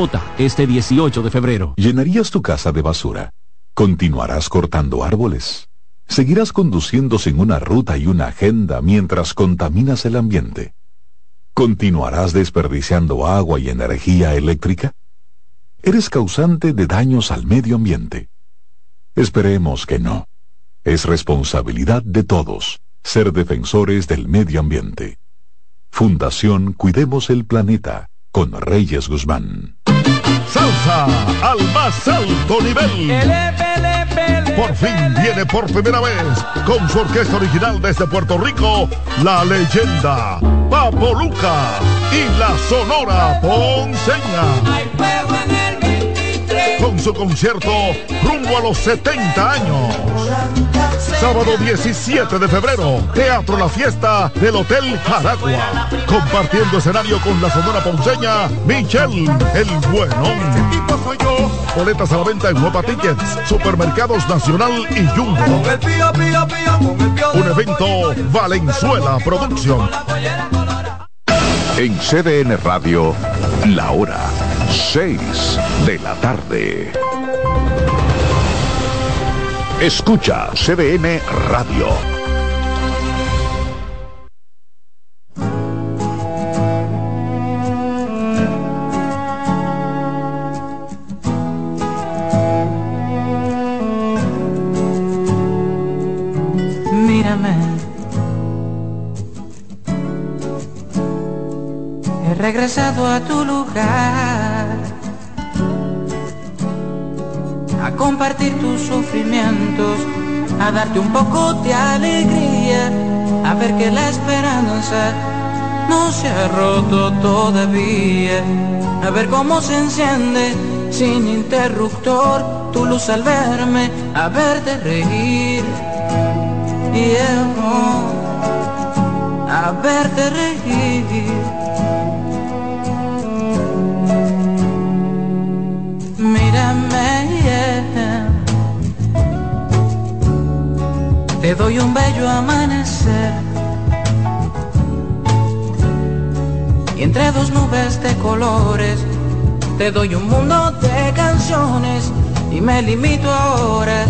OTA este 18 de febrero. ¿Llenarías tu casa de basura? ¿Continuarás cortando árboles? ¿Seguirás conduciendo sin una ruta y una agenda mientras contaminas el ambiente? ¿Continuarás desperdiciando agua y energía eléctrica? Eres causante de daños al medio ambiente. Esperemos que no. Es responsabilidad de todos ser defensores del medio ambiente. Fundación Cuidemos el Planeta con Reyes Guzmán. Salsa al más alto nivel. Por fin viene por primera vez con su orquesta original desde Puerto Rico, la leyenda Papo Luca y la Sonora Ponceña con su concierto rumbo a los 70 años. Sábado 17 de febrero, Teatro La Fiesta del Hotel Jaragua. Compartiendo escenario con la sonora ponceña Michelle El Bueno. Boletas a la venta en Nueva Tickets, Supermercados Nacional y Jumbo. Un evento Valenzuela Producción. En CDN Radio, la hora 6 de la tarde. Escucha CDN Radio. Regresado a tu lugar a compartir tus sufrimientos, a darte un poco de alegría, a ver que la esperanza no se ha roto todavía, a ver cómo se enciende sin interruptor tu luz al verme, a verte reír. Y a verte reír. Te doy un bello amanecer. Y entre dos nubes de colores, te doy un mundo de canciones. Y me limito ahora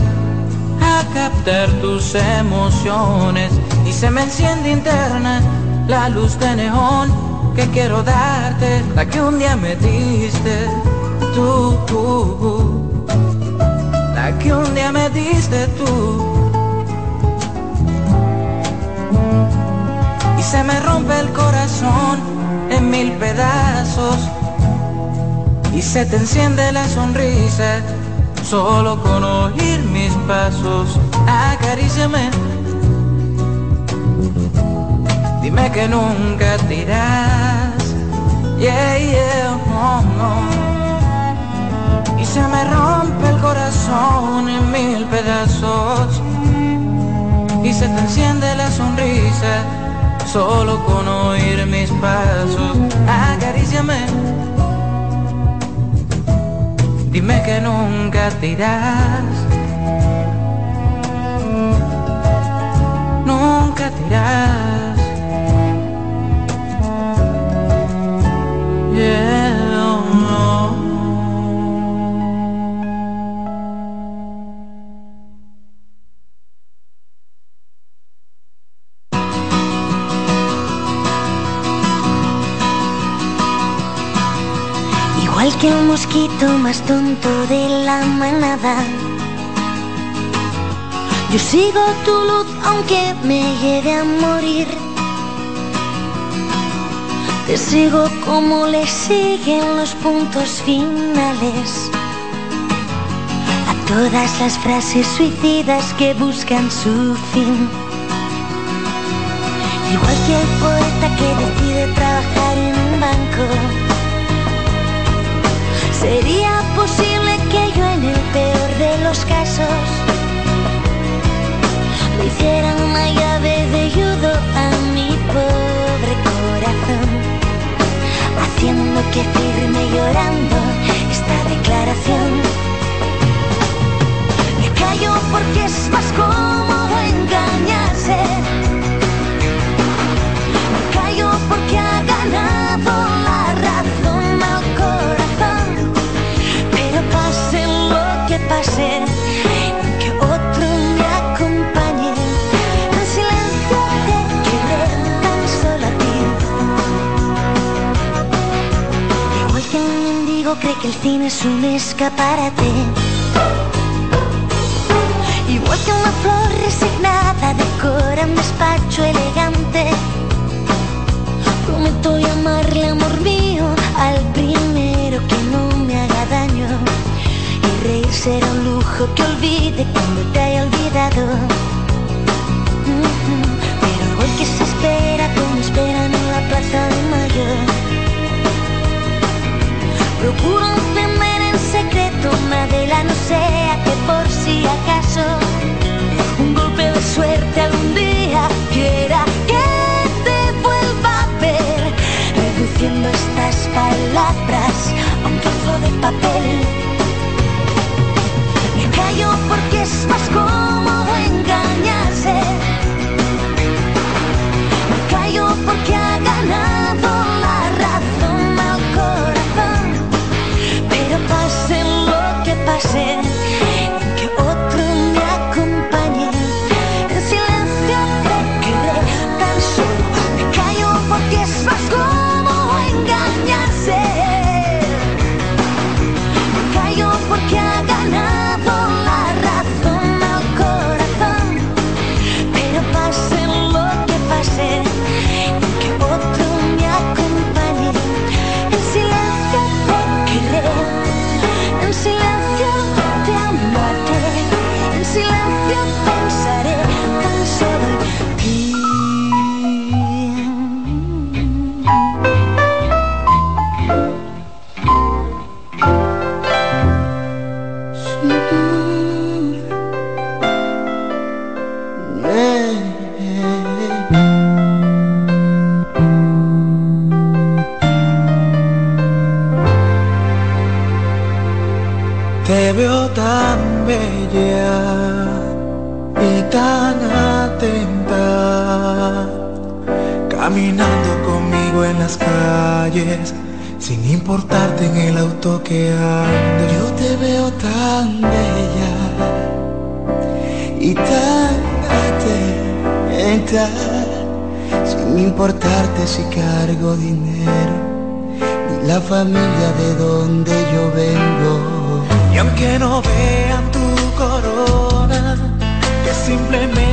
a captar tus emociones. Y se me enciende interna la luz de neón que quiero darte, la que un día me diste tú, la que un día me diste tú. Se me rompe el corazón en mil pedazos y se te enciende la sonrisa solo con oír mis pasos. Acaríciame. Dime que nunca te irás. Yeah, oh, no y se me rompe el corazón en mil pedazos y se te enciende la sonrisa solo con oír mis pasos. Acaríciame, dime que nunca te nunca te. Yeah. Que un mosquito más tonto de la manada. Yo sigo tu luz aunque me llegue a morir. Te sigo como le siguen los puntos finales. A todas las frases suicidas que buscan su fin. Igual que el poeta que decide trabajar en un banco ¿Sería posible que yo en el peor de los casos le hiciera una llave de judo a mi pobre corazón? Haciendo que firme llorando esta declaración. Me callo porque es más cómodo engañarse. pase, que otro me acompañe. En silencio te quedé tan solo a ti. Igual que un mendigo cree que el cine es un escaparate. Igual que una flor resignada decora un despacho elegante. Prometo llamarle amor mío al primer será un lujo que olvide cuando te haya olvidado. Pero igual que se espera como esperan en la plaza de mayo. Procuro encender en secreto una vela, no sea que por si acaso un golpe de suerte algún día quiera que te vuelva a ver, reduciendo estas palabras a un trozo de papel. Es más cómodo engañarse. Me callo porque ha ganado la razón al corazón. Pero pase lo que pase, simplemente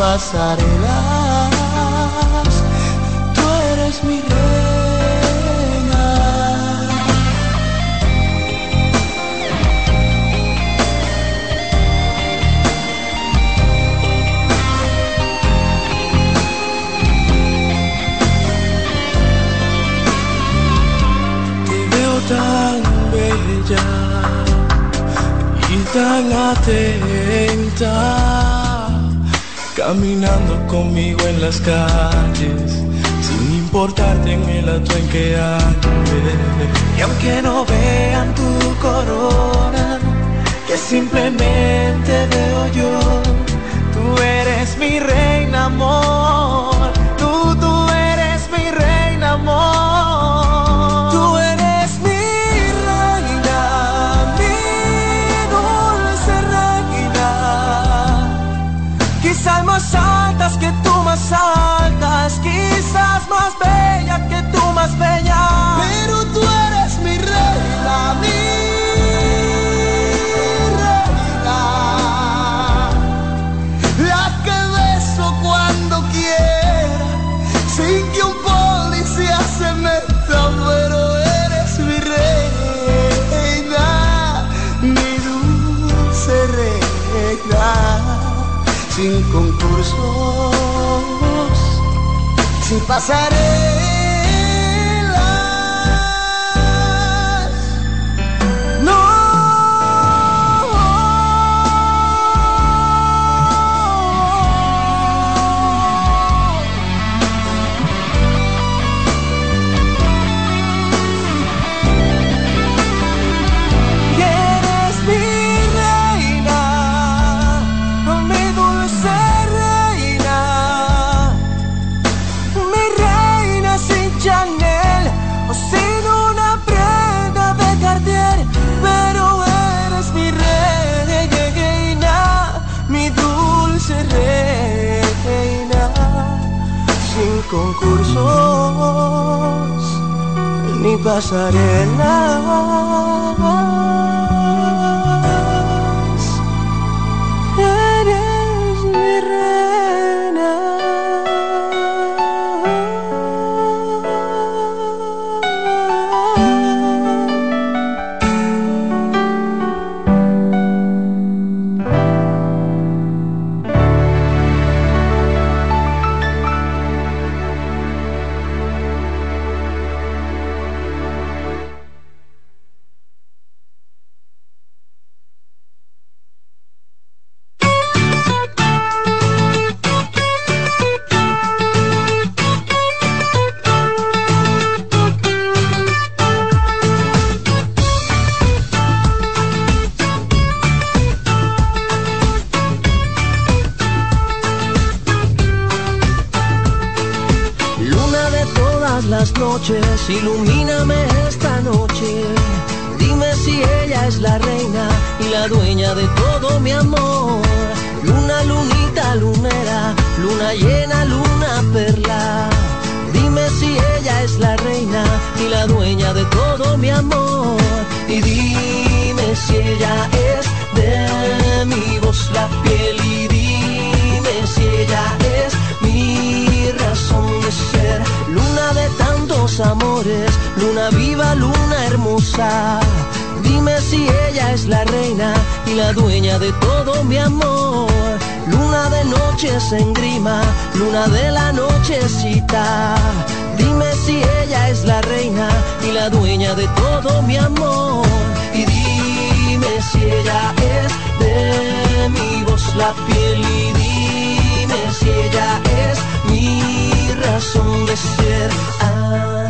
pasarelas, tú eres mi reina. Te veo tan bella y tan atenta, caminando conmigo en las calles, sin importarte en el auto en que ande. Y aunque no vean tu corona, que simplemente veo yo, tú eres mi reina, amor. Que tú más altas, quizás más bella que tú más bella. Pero tú eres mi reina, mi reina. La que beso cuando quiera, sin que un policía se meta, pero eres mi reina, mi dulce reina, sin concursos, así pasaré. Ni pasarelas. Ilumíname esta noche. Dime si ella es la reina y la dueña de todo mi amor. Luna, lunita, lunera, luna llena, luna perla. Dime si ella es la reina y la dueña de todo mi amor. Y dime si ella es de mi voz la piel y dime si ella es mi razón de ser. Amores, luna viva, luna hermosa. Dime si ella es la reina y la dueña de todo mi amor. Luna de noches en grima, luna de la nochecita. Dime si ella es la reina y la dueña de todo mi amor. Y dime si ella es de mi voz la piel y dime si ella es mi razón de ser. yo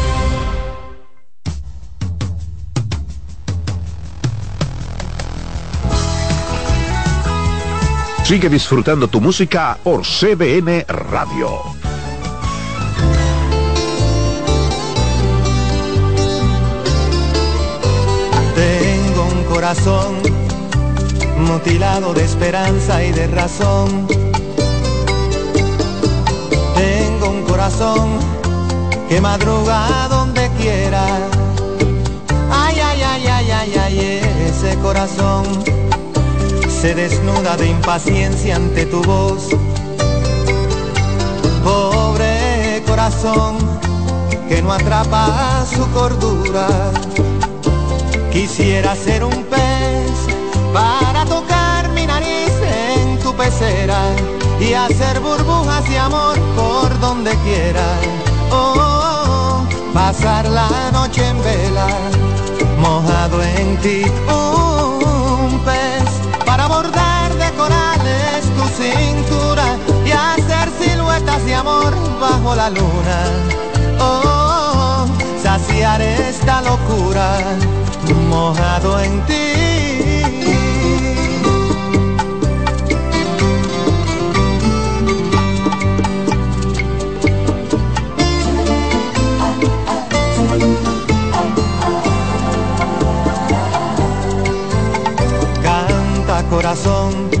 Sigue disfrutando tu música por CBN Radio. Tengo un corazón mutilado de esperanza y de razón. Tengo un corazón que madruga donde quiera. Ay, ay, ay, ay, ay, ay, ese corazón se desnuda de impaciencia ante tu voz. Pobre corazón que no atrapa su cordura. Quisiera ser un pez para tocar mi nariz en tu pecera y hacer burbujas de amor por donde quiera. Oh, pasar la noche en vela, mojado en ti. Y hacer siluetas de amor bajo la luna. Oh, saciar esta locura mojado en ti. Corazón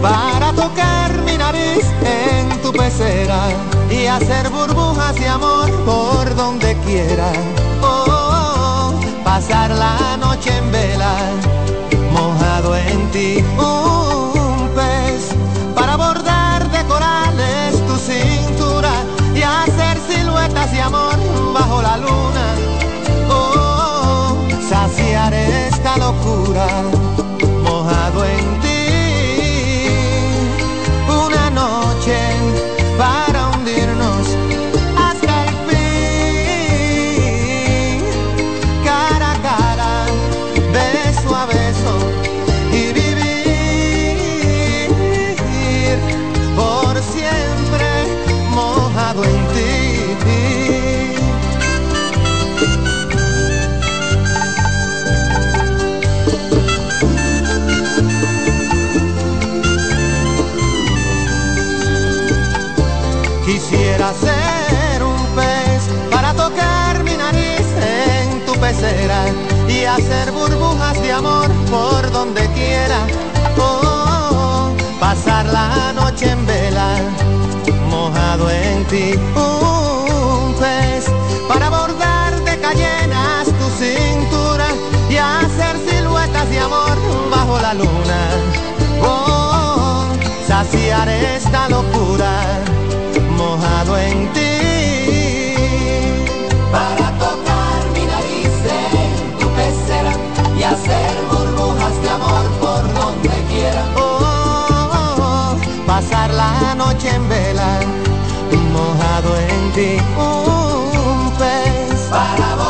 para tocar mi nariz en tu pecera y hacer burbujas de amor por donde quiera. Oh, pasar la noche en vela, mojado en ti. Un pez para bordar de corales tu cintura y hacer siluetas de amor bajo la luna. Oh, saciar esta locura donde quiera. Oh, pasar la noche en vela, mojado en ti. Un pez para bordar de cayenas tu cintura y hacer siluetas de amor bajo la luna. Oh, saciar esta locura noche en vela, mojado en ti. Un pez Para bordar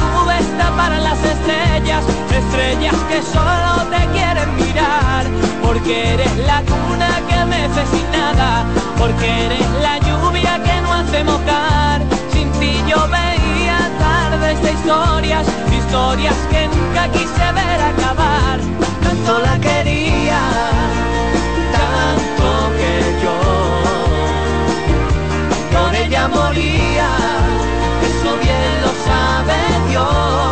tapar las estrellas, estrellas que solo te quieren mirar, porque eres la cuna que mece sin nada, porque eres la lluvia que no hace mojar. Sin ti yo veía tardes de historias, historias que nunca quise ver acabar. Tanto la quería, tanto que yo por ella moría. Eso bien lo sabe Dios.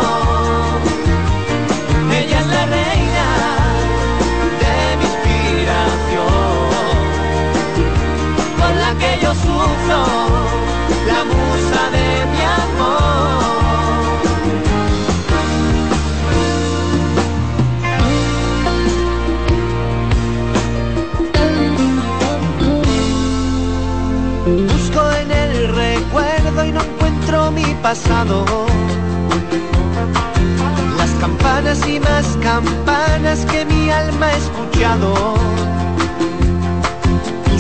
Pasado. Las campanas y más campanas que mi alma ha escuchado.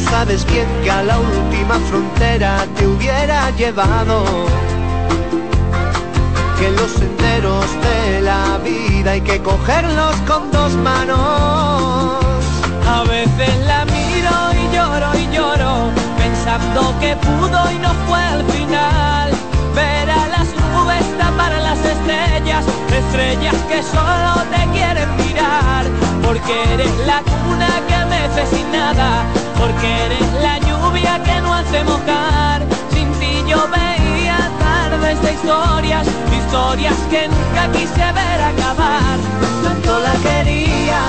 Sabes bien que a la última frontera te hubiera llevado. Que los senderos de la vida hay que cogerlos con dos manos. A veces la miro y lloro y lloro, pensando que pudo y no fue al final. Ver a las nubes tapar a las estrellas, estrellas que solo te quieren mirar. Porque eres la cuna que mece sin nada, porque eres la lluvia que no hace mojar. Sin ti yo veía tardes de historias, historias que nunca quise ver acabar. Tanto la quería,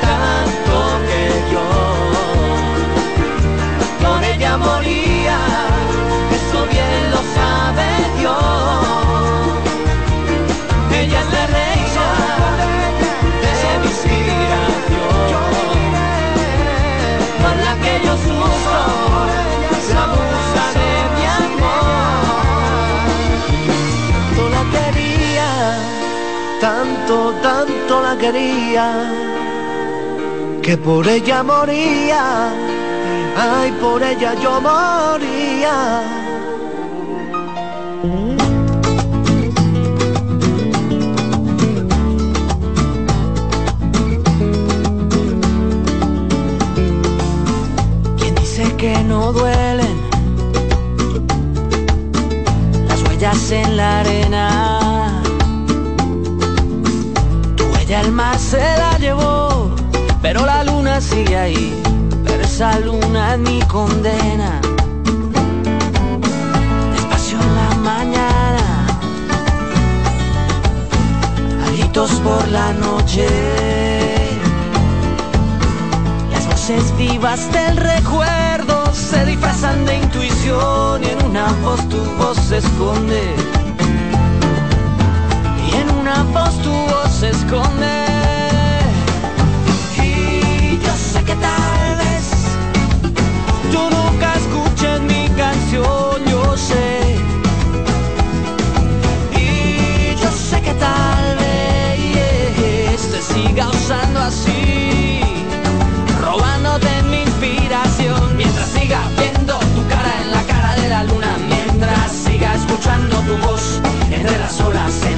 tanto que yo por ella moría. Eso bien lo sabe Dios. Ella es la reina Tanto la quería, tanto, tanto la quería, que por ella moría. Ay, por ella yo moría. Sigue ahí, pero esa luna es mi condena. Despacio en la mañana, a gritos por la noche. Las voces vivas del recuerdo se disfrazan de intuición y en una voz tu voz se esconde. Y en una voz tu voz se esconde. solas en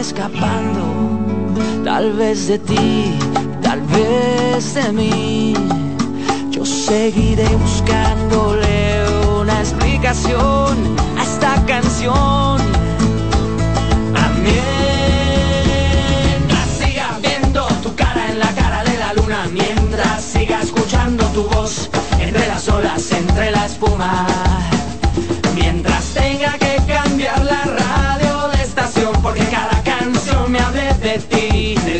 escapando, tal vez de ti, tal vez de mí. Yo seguiré buscándole una explicación a esta canción. Mientras siga viendo tu cara en la cara de la luna, mientras siga escuchando tu voz entre las olas, entre la espuma, mientras tenga que cambiar la radio.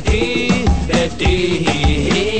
थी रहती ही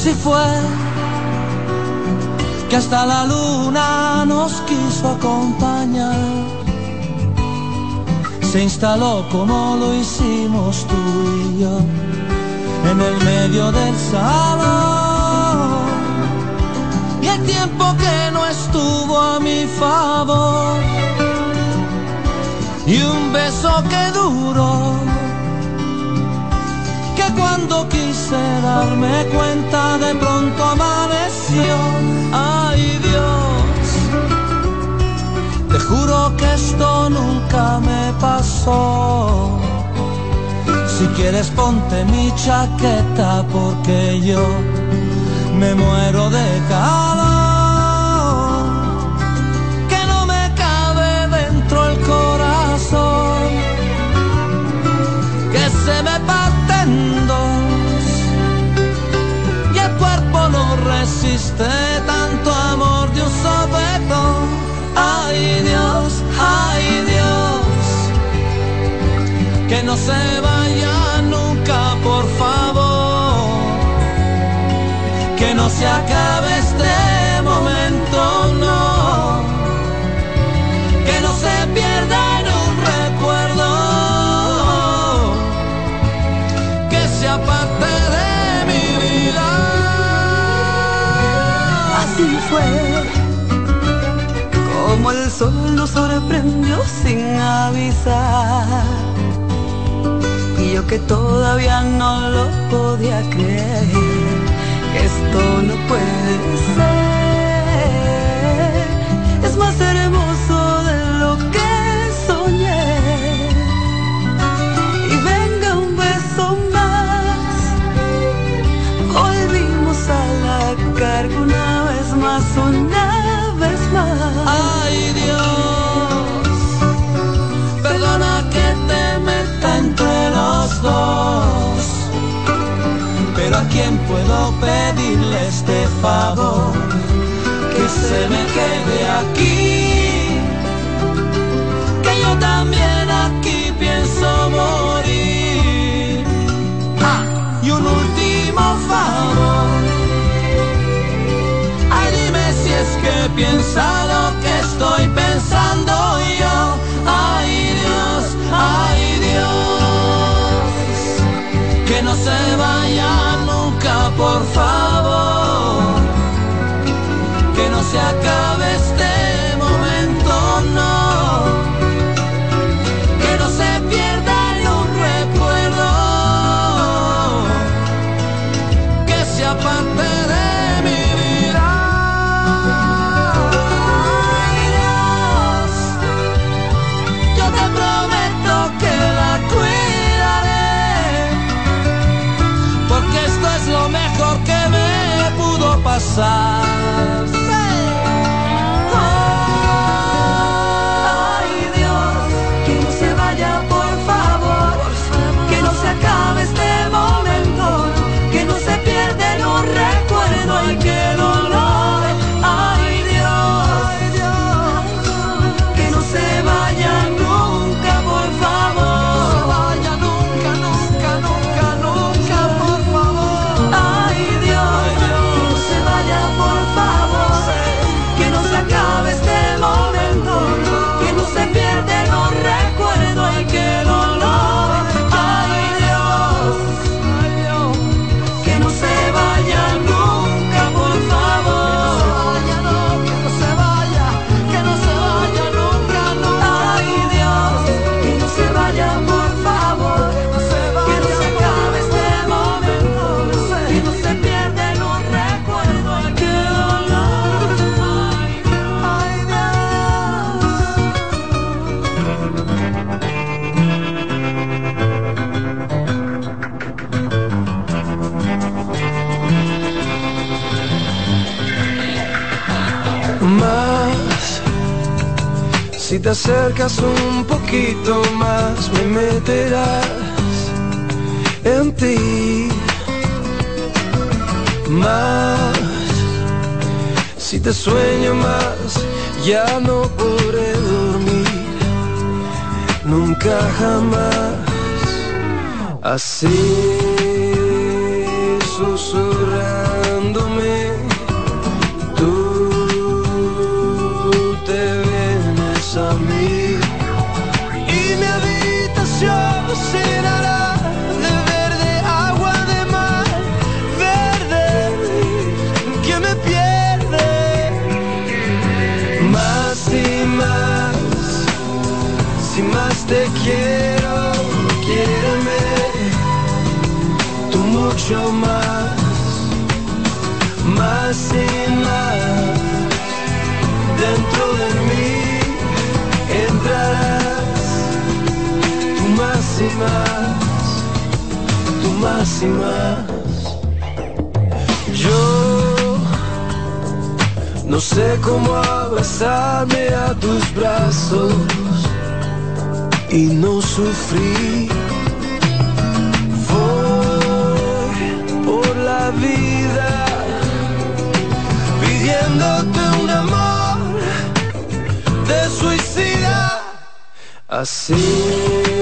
Así fue que hasta la luna nos quiso acompañar. Se instaló como lo hicimos tú y yo en el medio del salón. Y el tiempo que no estuvo a mi favor. Y un beso que duró cuando quise darme cuenta de pronto amaneció. Ay Dios, te juro que esto nunca me pasó. Si quieres ponte mi chaqueta porque yo me muero de calor. Resiste tanto amor de un sopetón. Ay Dios, ay Dios, que no se vaya nunca, por favor, que no se acabe este sol nos sorprendió sin avisar. Y yo que todavía no lo podía creer, esto no puede ser. Es más hermoso de lo que soñé. Y venga un beso más, volvimos a la carga una vez más, una dos, pero a quién puedo pedirle este favor, que se me quede aquí, que yo también aquí pienso morir. Y un último favor, ay dime si es que piensa lo que estoy pensando se vaya nunca, por favor, que no se acabe este sám. acercas un poquito más, me meterás en ti. Más, si te sueño más, ya no podré dormir, nunca jamás. Así susurrándome y mi habitación llenará de verde agua de mar verde que me pierde. Más y más si más te quiero. Yo no sé cómo abrazarme a tus brazos y no sufrir. Voy por la vida pidiéndote un amor de suicida. Así.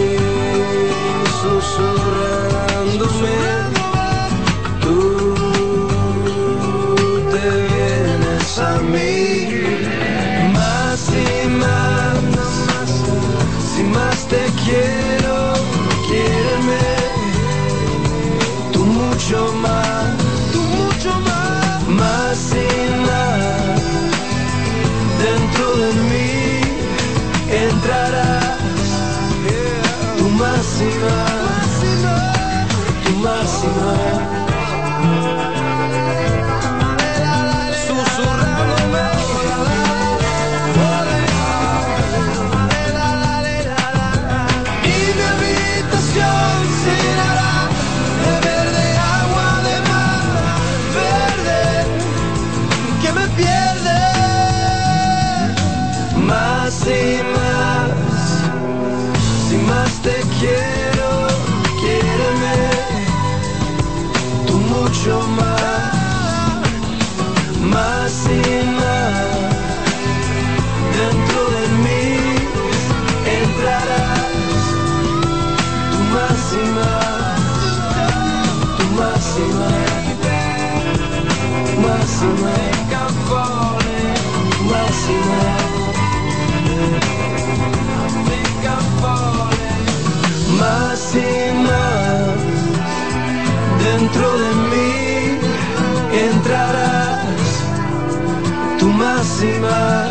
máxima,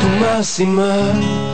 tu máxima.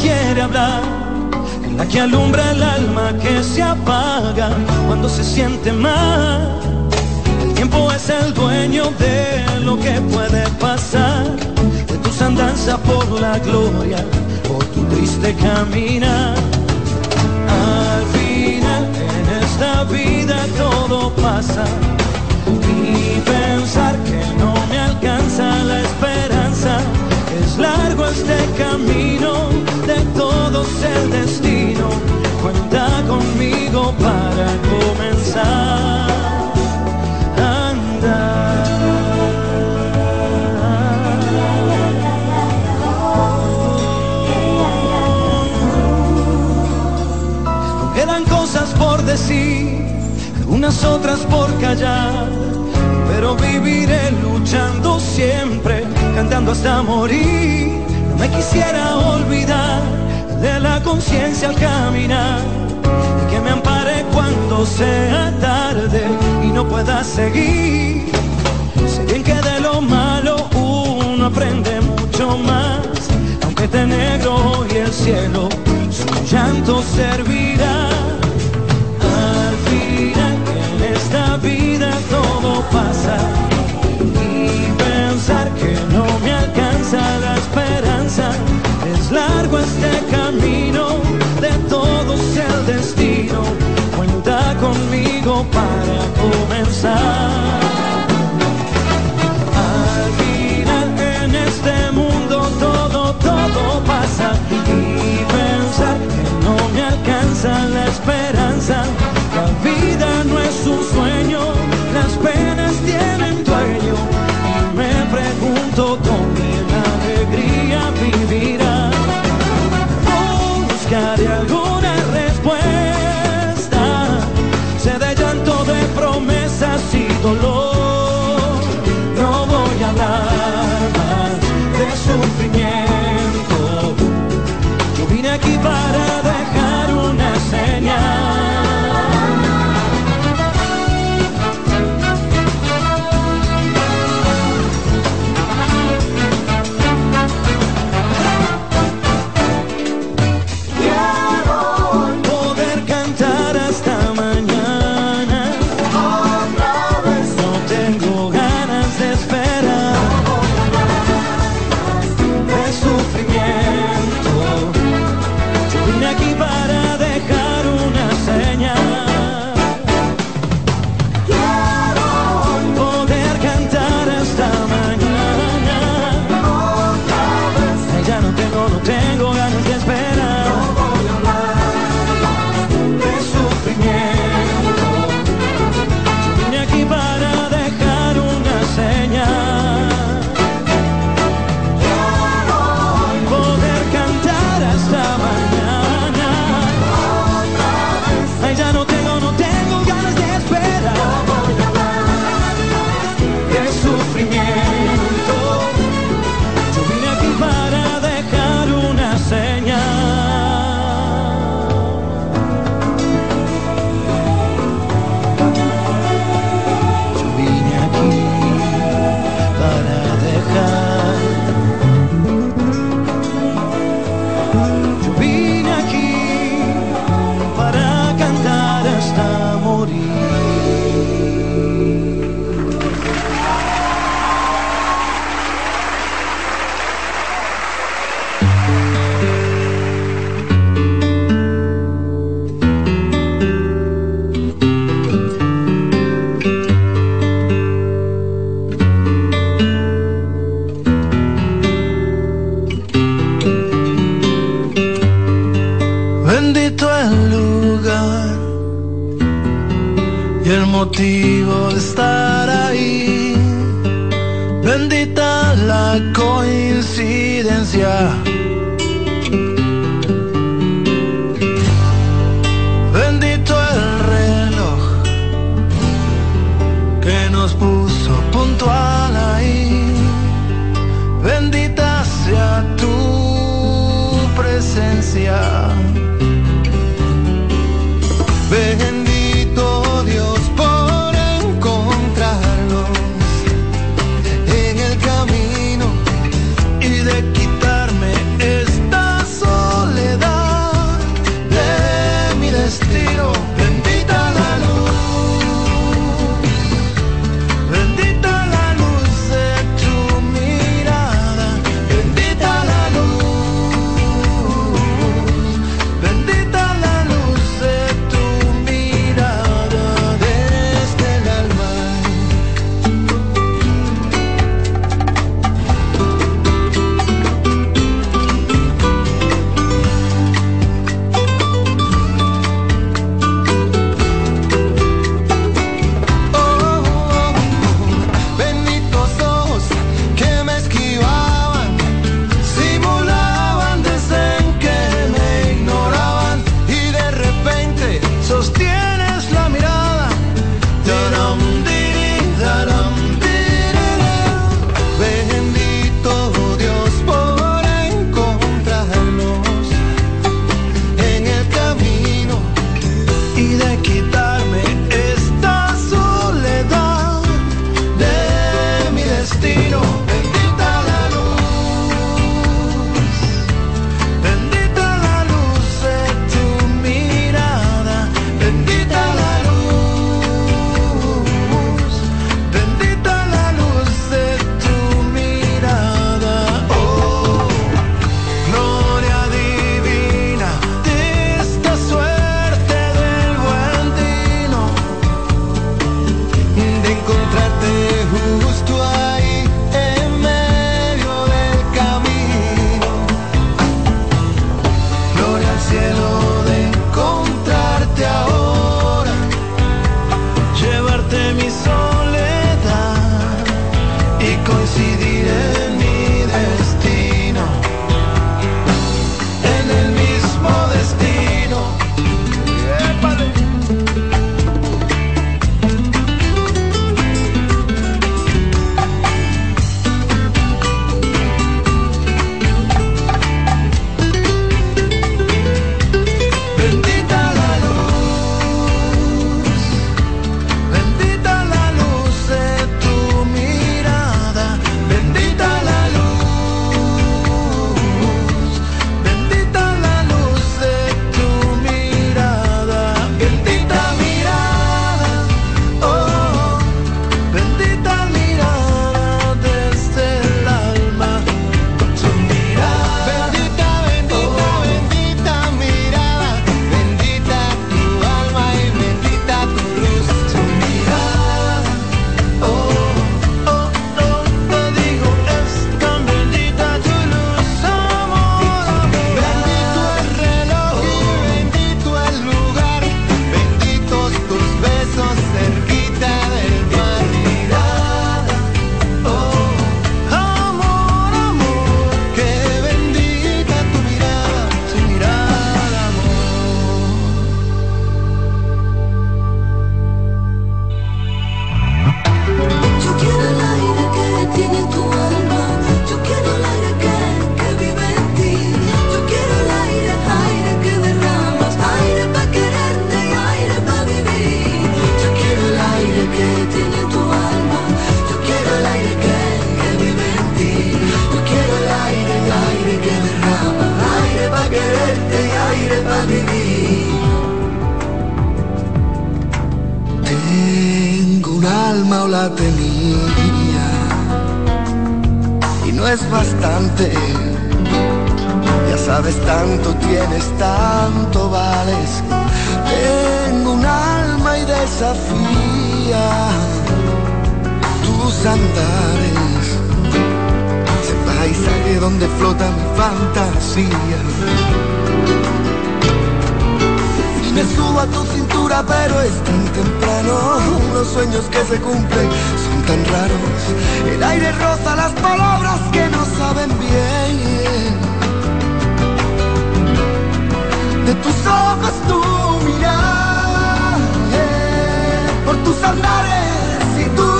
Quiere hablar, la que alumbra el alma que se apaga cuando se siente mal. El tiempo es el dueño de lo que puede pasar, de tus andanzas por la gloria o tu triste caminar. Al final en esta vida todo pasa y pensar que largo este camino, de todos el destino. Cuenta conmigo para comenzar a andar. Quedan cosas por decir, algunas otras por callar pero viviré luchando siempre, cantando hasta morir. No me quisiera olvidar de la conciencia al caminar, y que me ampare cuando sea tarde y no pueda seguir. Sé bien que de lo malo uno aprende mucho más, aunque esté negro y el cielo su llanto servirá. Al final en esta vida todo pasa cuenta conmigo para comenzar la tenía. Y no es bastante, ya sabes, tanto tienes, tanto vales. Tengo un alma y desafía tus andares. Ese paisaje donde flota mi fantasía. Me subo a tu cintura, pero es tan temprano. Los sueños que se cumplen son tan raros. El aire roza las palabras que no saben bien. De tus ojos tu mirar, por tus andares y tu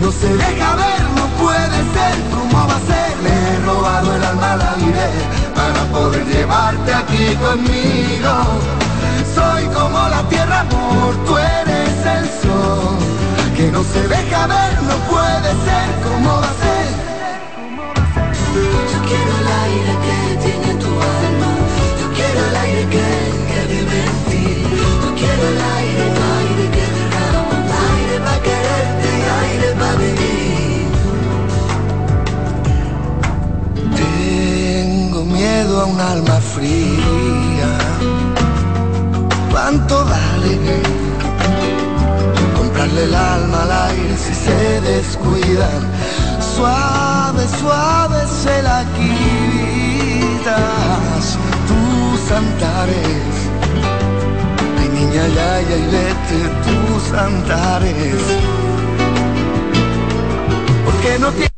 no se deja ver, no puede ser. ¿Cómo va a ser? Le he robado el alma al aire para poder llevarte aquí conmigo. Soy como la tierra, amor, tú eres el sol que no se deja ver, no puede ser. ¿Cómo va a ser? Miedo a un alma fría. ¿Cuánto vale comprarle el alma al aire si se descuidan? Suave, suave se la quitas tus antares. Ay, niña, ya, ya, y vete tus antares. Porque no tienes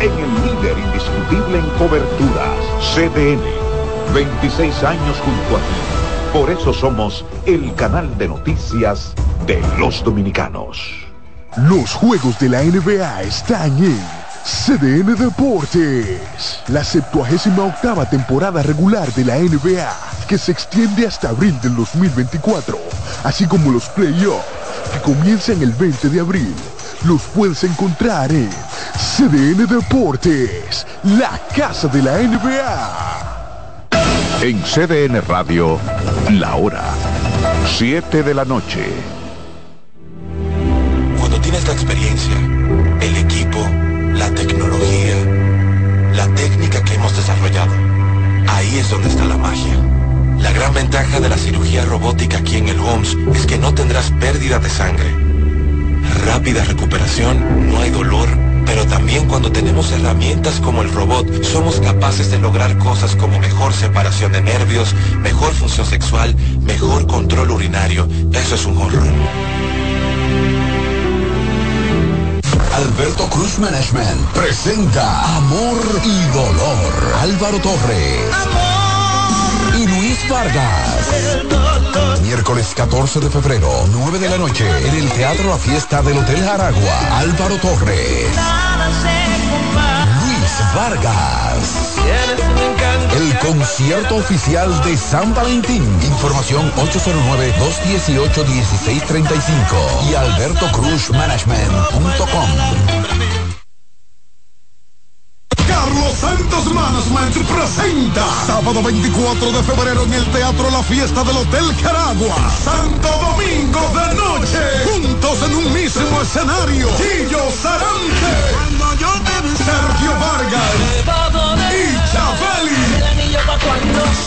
en el líder indiscutible en coberturas, CDN. 26 años junto a ti. Por eso somos el canal de noticias de los dominicanos. Los juegos de la NBA están en CDN Deportes. La 78 octava temporada regular de la NBA, que se extiende hasta abril del 2024, así como los playoffs, que comienzan el 20 de abril. Los puedes encontrar en CDN Deportes, la casa de la NBA. En CDN Radio, la hora 7 de la noche. Cuando tienes la experiencia, el equipo, la tecnología, la técnica que hemos desarrollado, ahí es donde está la magia. La gran ventaja de la cirugía robótica aquí en el HOMS es que no tendrás pérdida de sangre. Rápida recuperación, no hay dolor, pero también cuando tenemos herramientas como el robot, somos capaces de lograr cosas como mejor separación de nervios, mejor función sexual, mejor control urinario. Eso es un horror. Alberto Cruz Management presenta Amor y Dolor. Álvaro Torres. Y Luis Vargas. Miércoles 14 de febrero, 9 de la noche, en el Teatro La Fiesta del Hotel Aragua. Álvaro Torres. Luis Vargas. El concierto oficial de San Valentín. Información 809-218-1635 y albertocruzmanagement.com. Carlos Santos Management presenta sábado 24 de febrero en el Teatro La Fiesta del Hotel Caragua. Santo Domingo de noche. Juntos en un mismo escenario. Gillo Sarante. Sergio Vargas. Y Chabeli.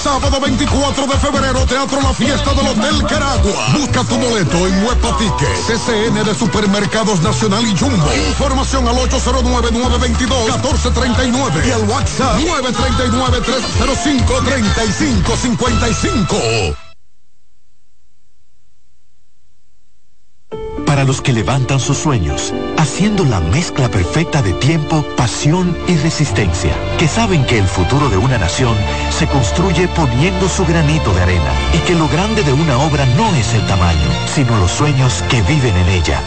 Sábado 24 de febrero, Teatro La Fiesta del Hotel Caragua. Busca tu boleto en Huepa Tickets, CCN de Supermercados Nacional y Jumbo. Información al 809-922-1439 y al WhatsApp 939-305-3555. Para los que levantan sus sueños, haciendo la mezcla perfecta de tiempo, pasión y resistencia, que saben que el futuro de una nación se construye poniendo su granito de arena y que lo grande de una obra no es el tamaño, sino los sueños que viven en ella.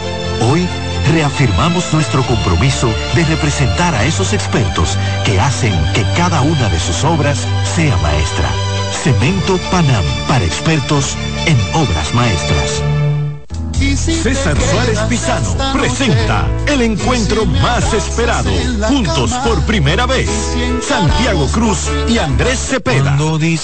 Hoy, reafirmamos nuestro compromiso de representar a esos expertos que hacen que cada una de sus obras sea maestra. Cemento Panam para expertos en obras maestras. César Suárez Pisano presenta el encuentro más esperado, juntos por primera vez, Santiago Cruz y Andrés Cepeda.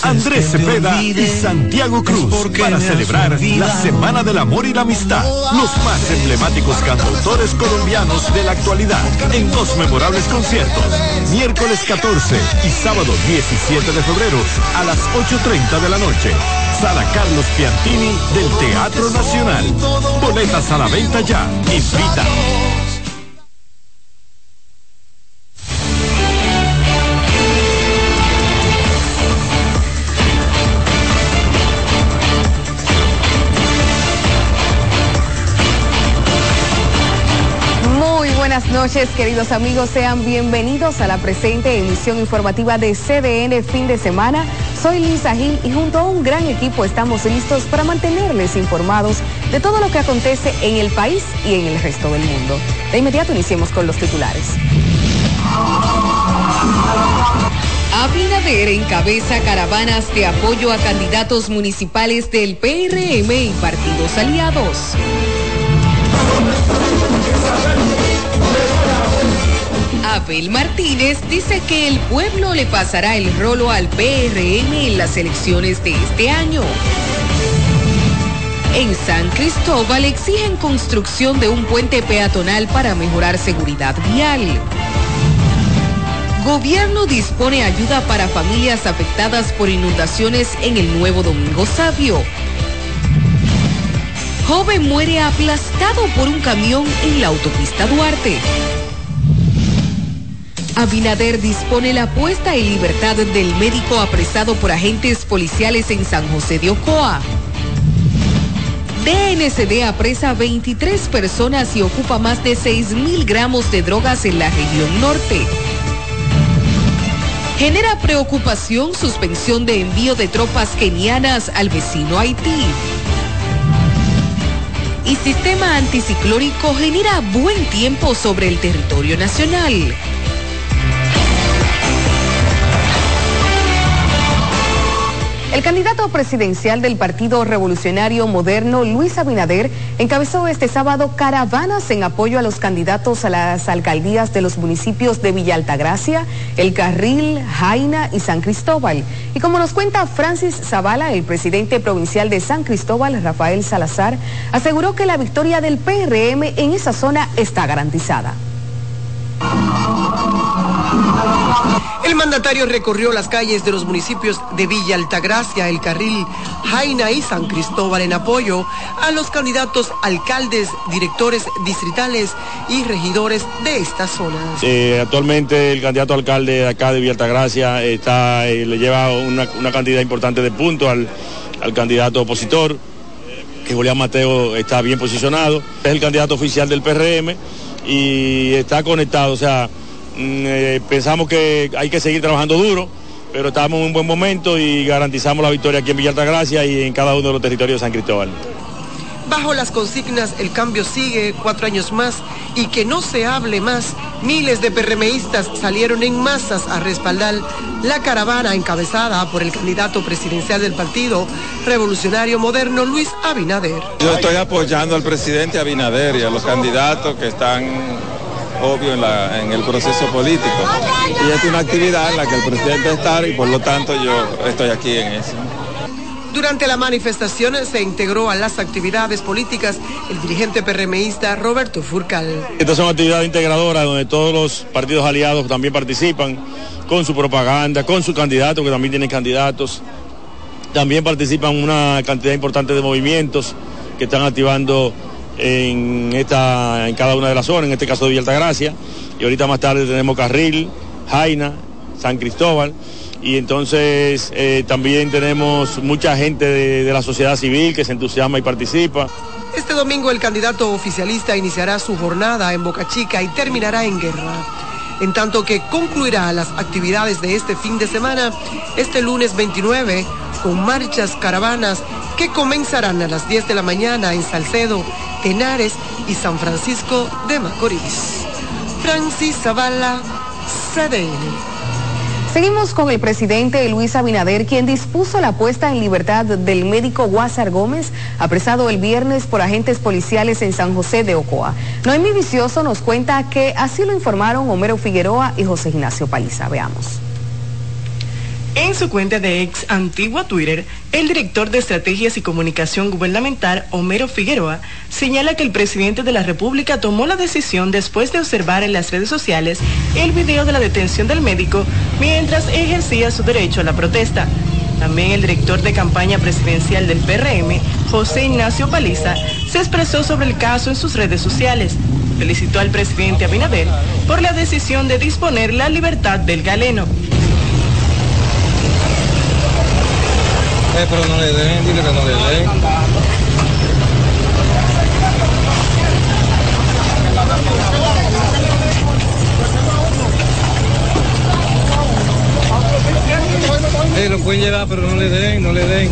Andrés Cepeda y Santiago Cruz para celebrar la Semana del Amor y la Amistad, los más emblemáticos cantautores colombianos de la actualidad, en dos memorables conciertos, miércoles 14 y sábado 17 de febrero a las 8.30 de la noche. Sala Carlos Piantini del Teatro Nacional. Boletas a la venta ya. Invita. Buenas noches, queridos amigos. Sean bienvenidos a la presente emisión informativa de CDN fin de semana. Soy Lisa Gil y junto a un gran equipo estamos listos para mantenerles informados de todo lo que acontece en el país y en el resto del mundo. De inmediato iniciemos con los titulares. Abinader encabeza caravanas de apoyo a candidatos municipales del PRM y partidos aliados. Abel Martínez dice que el pueblo le pasará el rolo al PRM en las elecciones de este año. En San Cristóbal exigen construcción de un puente peatonal para mejorar seguridad vial. Gobierno dispone ayuda para familias afectadas por inundaciones en el nuevo Domingo Sabio. Joven muere aplastado por un camión en la autopista Duarte. Abinader dispone la puesta en libertad del médico apresado por agentes policiales en San José de Ocoa. DNCD apresa 23 personas y ocupa más de 6 mil gramos de drogas en la región norte. Genera preocupación suspensión de envío de tropas kenianas al vecino Haití. Y sistema anticiclónico genera buen tiempo sobre el territorio nacional. El candidato presidencial del Partido Revolucionario Moderno, Luis Abinader, encabezó este sábado caravanas en apoyo a los candidatos a las alcaldías de los municipios de Villa Altagracia, El Carril, Jaina y San Cristóbal. Y como nos cuenta Francis Zavala, el presidente provincial de San Cristóbal, Rafael Salazar, aseguró que la victoria del PRM en esa zona está garantizada. El mandatario recorrió las calles de los municipios de Villa Altagracia, El Carril, Jaina y San Cristóbal en apoyo a los candidatos alcaldes, directores distritales y regidores de estas zonas. Eh, actualmente el candidato alcalde de acá de Villa Altagracia está, eh, le lleva una, cantidad importante de puntos al, al candidato opositor, que Julián Mateo está bien posicionado, es el candidato oficial del PRM y está conectado, o sea, eh, pensamos que hay que seguir trabajando duro, pero estamos en un buen momento y garantizamos la victoria aquí en Villa Altagracia y en cada uno de los territorios de San Cristóbal. Bajo las consignas El cambio sigue cuatro años más y que no se hable más, miles de PRMistas salieron en masas a respaldar la caravana encabezada por el candidato presidencial del partido revolucionario moderno Luis Abinader. Yo estoy apoyando al presidente Abinader y a los candidatos que están obvio en, la, en el proceso político. Y es una actividad en la que el presidente está y por lo tanto yo estoy aquí en eso. Durante la manifestación se integró a las actividades políticas el dirigente PRMista Roberto Furcal. Estas son actividades integradoras donde todos los partidos aliados también participan con su propaganda, con sus candidatos que también tienen candidatos. También participan una cantidad importante de movimientos que están activando en, esta, en cada una de las zonas, en este caso de Villa Altagracia, y ahorita más tarde tenemos Carril, Jaina, San Cristóbal, y entonces eh, también tenemos mucha gente de, de la sociedad civil que se entusiasma y participa. Este domingo el candidato oficialista iniciará su jornada en Boca Chica y terminará en Guerra. En tanto que concluirá las actividades de este fin de semana este lunes 29 con marchas, caravanas que comenzarán a las 10 de la mañana en Salcedo, Tenares y San Francisco de Macorís. Francis Zavala, CDN. Seguimos con el presidente Luis Abinader, quien dispuso la puesta en libertad del médico Guásar Gómez, apresado el viernes por agentes policiales en San José de Ocoa. Noemí Vicioso nos cuenta que así lo informaron Homero Figueroa y José Ignacio Paliza. Veamos. En su cuenta de ex antigua Twitter, el director de Estrategias y Comunicación Gubernamental, Homero Figueroa, señala que el presidente de la República tomó la decisión después de observar en las redes sociales el video de la detención del médico mientras ejercía su derecho a la protesta. También el director de campaña presidencial del PRM, José Ignacio Paliza, se expresó sobre el caso en sus redes sociales. Felicitó al presidente Abinader por la decisión de disponer la libertad del galeno. Pero no le den, dile que no le den. Eh, lo pueden llevar, pero no le den, no le den.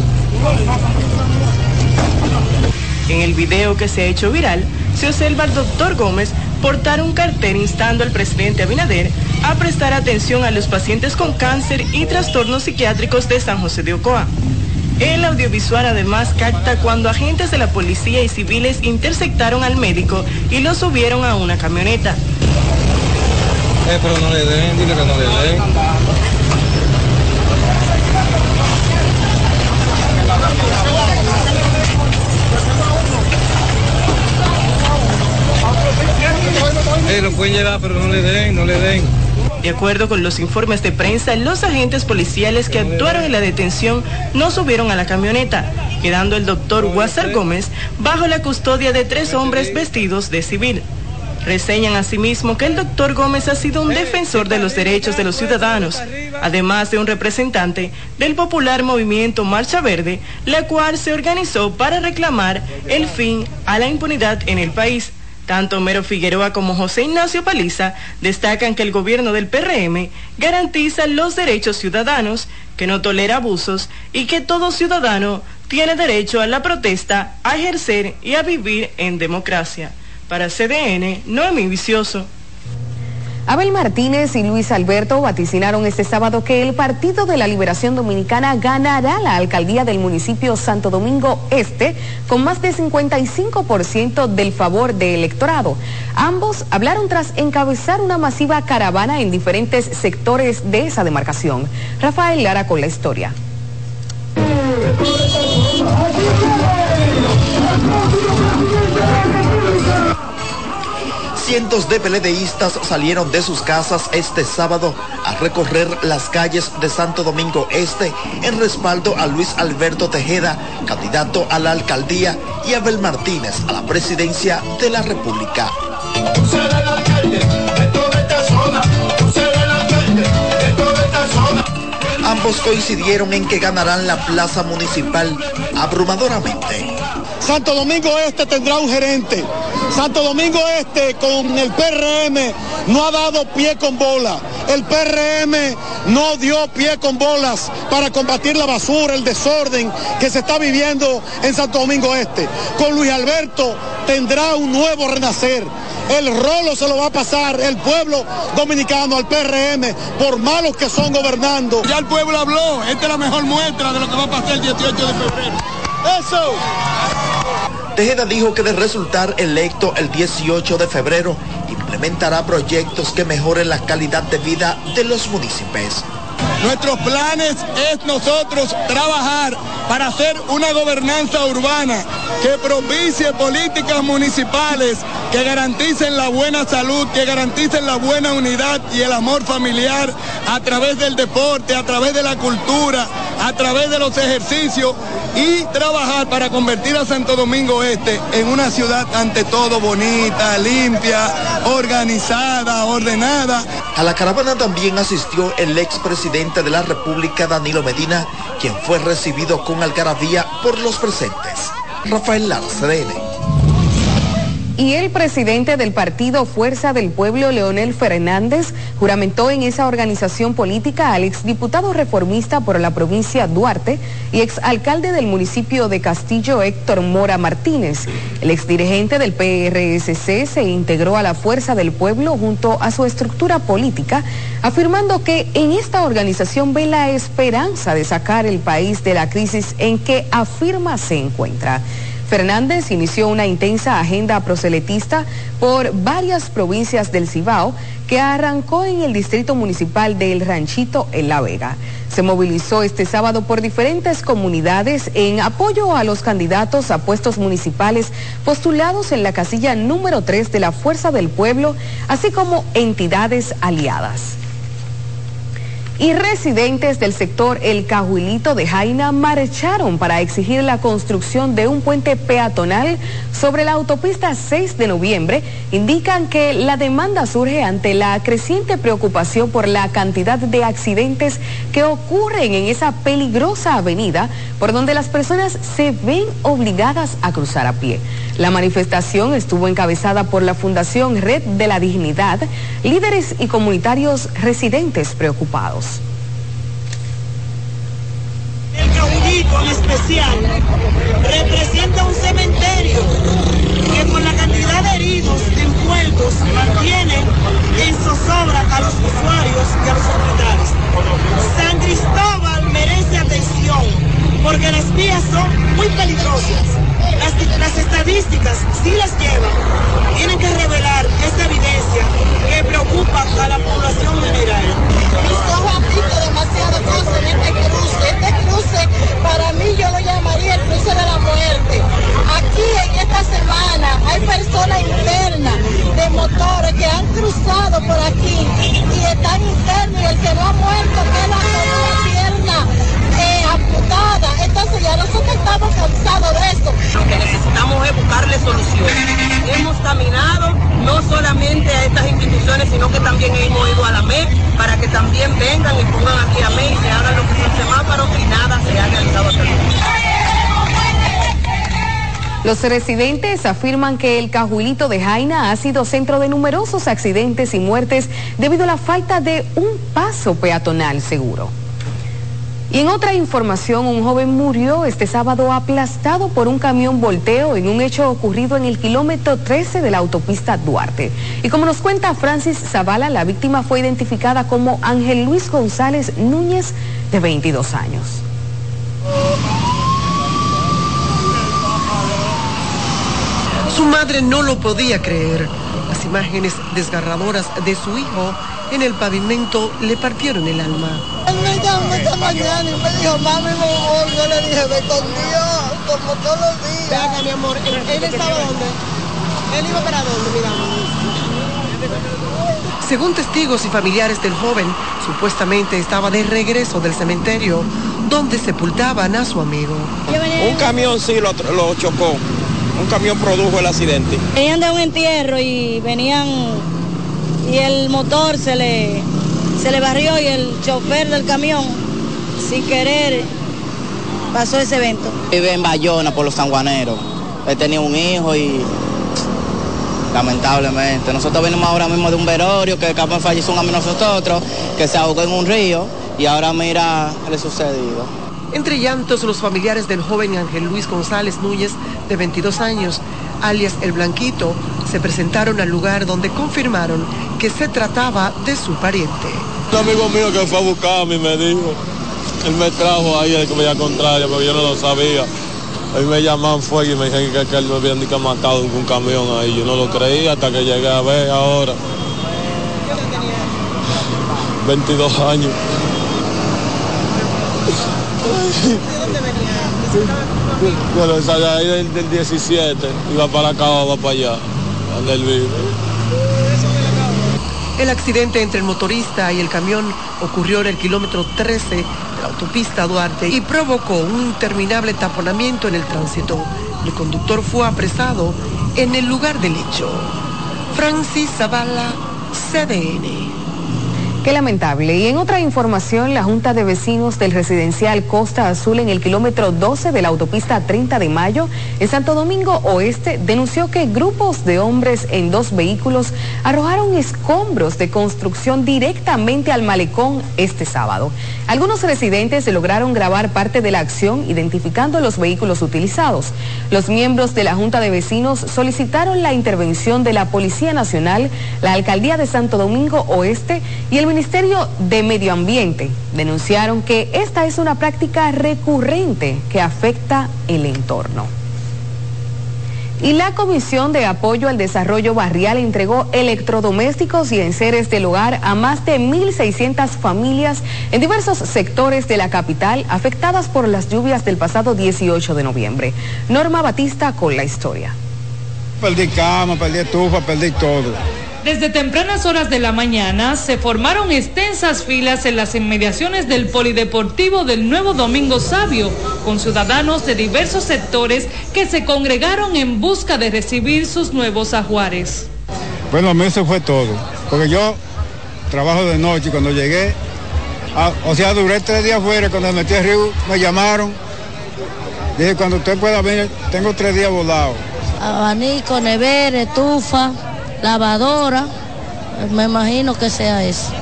En el video que se ha hecho viral, se observa al doctor Gómez portar un cartel instando al presidente Abinader a prestar atención a los pacientes con cáncer y trastornos psiquiátricos de San José de Ocoa. El audiovisual además capta cuando agentes de la policía y civiles interceptaron al médico y lo subieron a una camioneta. Eh, pero no le den, dile que no le den. Eh, lo pueden llevar, pero no le den, no le den. De acuerdo con los informes de prensa, los agentes policiales que actuaron en la detención no subieron a la camioneta, quedando el doctor Guasar Gómez bajo la custodia de tres hombres vestidos de civil. Reseñan asimismo que el doctor Gómez ha sido un defensor de los derechos de los ciudadanos, además de un representante del popular movimiento Marcha Verde, la cual se organizó para reclamar el fin a la impunidad en el país. Tanto Homero Figueroa como José Ignacio Paliza destacan que el gobierno del PRM garantiza los derechos ciudadanos, que no tolera abusos y que todo ciudadano tiene derecho a la protesta, a ejercer y a vivir en democracia. Para CDN, Noemí Vicioso. Abel Martínez y Luis Alberto vaticinaron este sábado que el Partido de la Liberación Dominicana ganará la alcaldía del municipio Santo Domingo Este con más de 55% del favor de electorado. Ambos hablaron tras encabezar una masiva caravana en diferentes sectores de esa demarcación. Rafael Lara con la historia. Cientos de peledeístas salieron de sus casas este sábado a recorrer las calles de Santo Domingo Este en respaldo a Luis Alberto Tejeda, candidato a la alcaldía, y Abel Martínez a la presidencia de la República. Ambos coincidieron en que ganarán la plaza municipal abrumadoramente. Santo Domingo Este tendrá un gerente. Santo Domingo Este con el PRM no ha dado pie con bola. El PRM no dio pie con bolas para combatir la basura, el desorden que se está viviendo en Santo Domingo Este. Con Luis Alberto tendrá un nuevo renacer. El rolo se lo va a pasar el pueblo dominicano al PRM por malos que son gobernando. Ya el pueblo habló, esta es la mejor muestra de lo que va a pasar el 18 de febrero. ¡Eso! Tejeda dijo que de resultar electo el 18 de febrero, implementará proyectos que mejoren la calidad de vida de los municipios. Nuestros planes es nosotros trabajar para hacer una gobernanza urbana que propicie políticas municipales que garanticen la buena salud, que garanticen la buena unidad y el amor familiar a través del deporte, a través de la cultura, a través de los ejercicios y trabajar para convertir a Santo Domingo Este en una ciudad ante todo bonita, limpia, organizada, ordenada. A la caravana también asistió el expresidente de la República, Danilo Medina, quien fue recibido con algarabía por los presentes. Rafael Lara. Y el presidente del partido Fuerza del Pueblo, Leonel Fernández, juramentó en esa organización política al exdiputado reformista por la provincia Duarte y exalcalde del municipio de Castillo, Héctor Mora Martínez. El exdirigente del PRSC se integró a la Fuerza del Pueblo junto a su estructura política, afirmando que en esta organización ve la esperanza de sacar el país de la crisis en que afirma se encuentra. Fernández inició una intensa agenda proselitista por varias provincias del Cibao que arrancó en el distrito municipal del Ranchito en La Vega. Se movilizó este sábado por diferentes comunidades en apoyo a los candidatos a puestos municipales postulados en la casilla número 3 de la Fuerza del Pueblo, así como entidades aliadas y residentes del sector El Cajuilito de Jaina marcharon para exigir la construcción de un puente peatonal sobre la autopista 6 de noviembre. Indican que la demanda surge ante la creciente preocupación por la cantidad de accidentes que ocurren en esa peligrosa avenida por donde las personas se ven obligadas a cruzar a pie. La manifestación estuvo encabezada por la Fundación Red de la Dignidad, líderes y comunitarios residentes preocupados. El caudillo en especial representa un cementerio que con la cantidad de heridos envueltos mantiene en zozobra a los usuarios y a los hospitales. San Cristóbal merece atención porque las vías son muy peligrosas las, estadísticas sí las llevan, tienen que revelar esta evidencia que preocupa a la población general. Mis ojos han visto demasiadas cosas en este cruce. Este cruce, para mí, yo lo llamaría el cruce de la muerte. Aquí en esta semana hay personas internas de motores que han cruzado por aquí y están internos y el que no ha muerto queda con una pierna eh, amputada. Entonces ya nosotros estamos cansados de esto. Lo que necesitamos es buscarle solución. Hemos caminado no solamente a estas instituciones, sino que también hemos ido a la MED para que también vengan y pongan aquí a MED y se hagan lo que son semáforos y nada se ha realizado hasta el momento. Los residentes afirman que el cajuilito de Jaina ha sido centro de numerosos accidentes y muertes debido a la falta de un paso peatonal seguro. Y en otra información, un joven murió este sábado aplastado por un camión volteo en un hecho ocurrido en el kilómetro 13 de la autopista Duarte. Y como nos cuenta Francis Zavala, la víctima fue identificada como Ángel Luis González Núñez, de 22 años. Su madre no lo podía creer. Las imágenes desgarradoras de su hijo en el pavimento le partieron el alma. Él me llamó esta mañana y me dijo, mami, me voy. Yo le dije, ve con Dios, como todos los días. Mi amor, ¿él, él estaba dónde? ¿Él iba para dónde, mi dama? Según testigos y familiares del joven, supuestamente estaba de regreso del cementerio donde sepultaban a su amigo. Un camión sí lo, lo chocó. Un camión produjo el accidente. Venían de un entierro y venían y el motor se le, se le barrió y el chofer del camión, sin querer, pasó ese evento. Vive en Bayona por los sanguaneros. Él tenía un hijo y lamentablemente. Nosotros venimos ahora mismo de un velorio que capaz falleció un amigo nosotros, que se ahogó en un río y ahora mira le sucedido. Entre llantos, los familiares del joven Ángel Luis González Núñez, de 22 años, alias El Blanquito, se presentaron al lugar donde confirmaron que se trataba de su pariente. Un amigo mío que fue a buscarme y me dijo, él me trajo ahí el que me contraria, porque yo no lo sabía. Ahí me llamaban fue y me dijeron que, que él me había ni que matado en un camión ahí. Yo no lo creía hasta que llegué a ver ahora. 22 años. Bueno, salí ahí del, del 17, iba para acá va para allá, donde él vive. El accidente entre el motorista y el camión ocurrió en el kilómetro 13 de la autopista Duarte y provocó un interminable taponamiento en el tránsito. El conductor fue apresado en el lugar del hecho. Francis Zavala, CDN. Qué lamentable. Y en otra información, la Junta de Vecinos del Residencial Costa Azul en el kilómetro 12 de la autopista 30 de Mayo en Santo Domingo Oeste denunció que grupos de hombres en dos vehículos arrojaron escombros de construcción directamente al malecón este sábado. Algunos residentes lograron grabar parte de la acción identificando los vehículos utilizados. Los miembros de la Junta de Vecinos solicitaron la intervención de la Policía Nacional, la Alcaldía de Santo Domingo Oeste y el Ministerio de Medio Ambiente denunciaron que esta es una práctica recurrente que afecta el entorno. Y la Comisión de Apoyo al Desarrollo Barrial entregó electrodomésticos y enseres del hogar a más de 1.600 familias en diversos sectores de la capital afectadas por las lluvias del pasado 18 de noviembre. Norma Batista con la historia. Perdí cama, perdí estufa, perdí todo. Desde tempranas horas de la mañana se formaron extensas filas en las inmediaciones del Polideportivo del Nuevo Domingo Sabio, con ciudadanos de diversos sectores que se congregaron en busca de recibir sus nuevos ajuares. Bueno, a mí eso fue todo, porque yo trabajo de noche y cuando llegué, ah, o sea, duré tres días afuera, cuando me metí al río me llamaron, dije, cuando usted pueda venir, tengo tres días volados. Abanico, nevera, estufa, lavadora, me imagino que sea eso.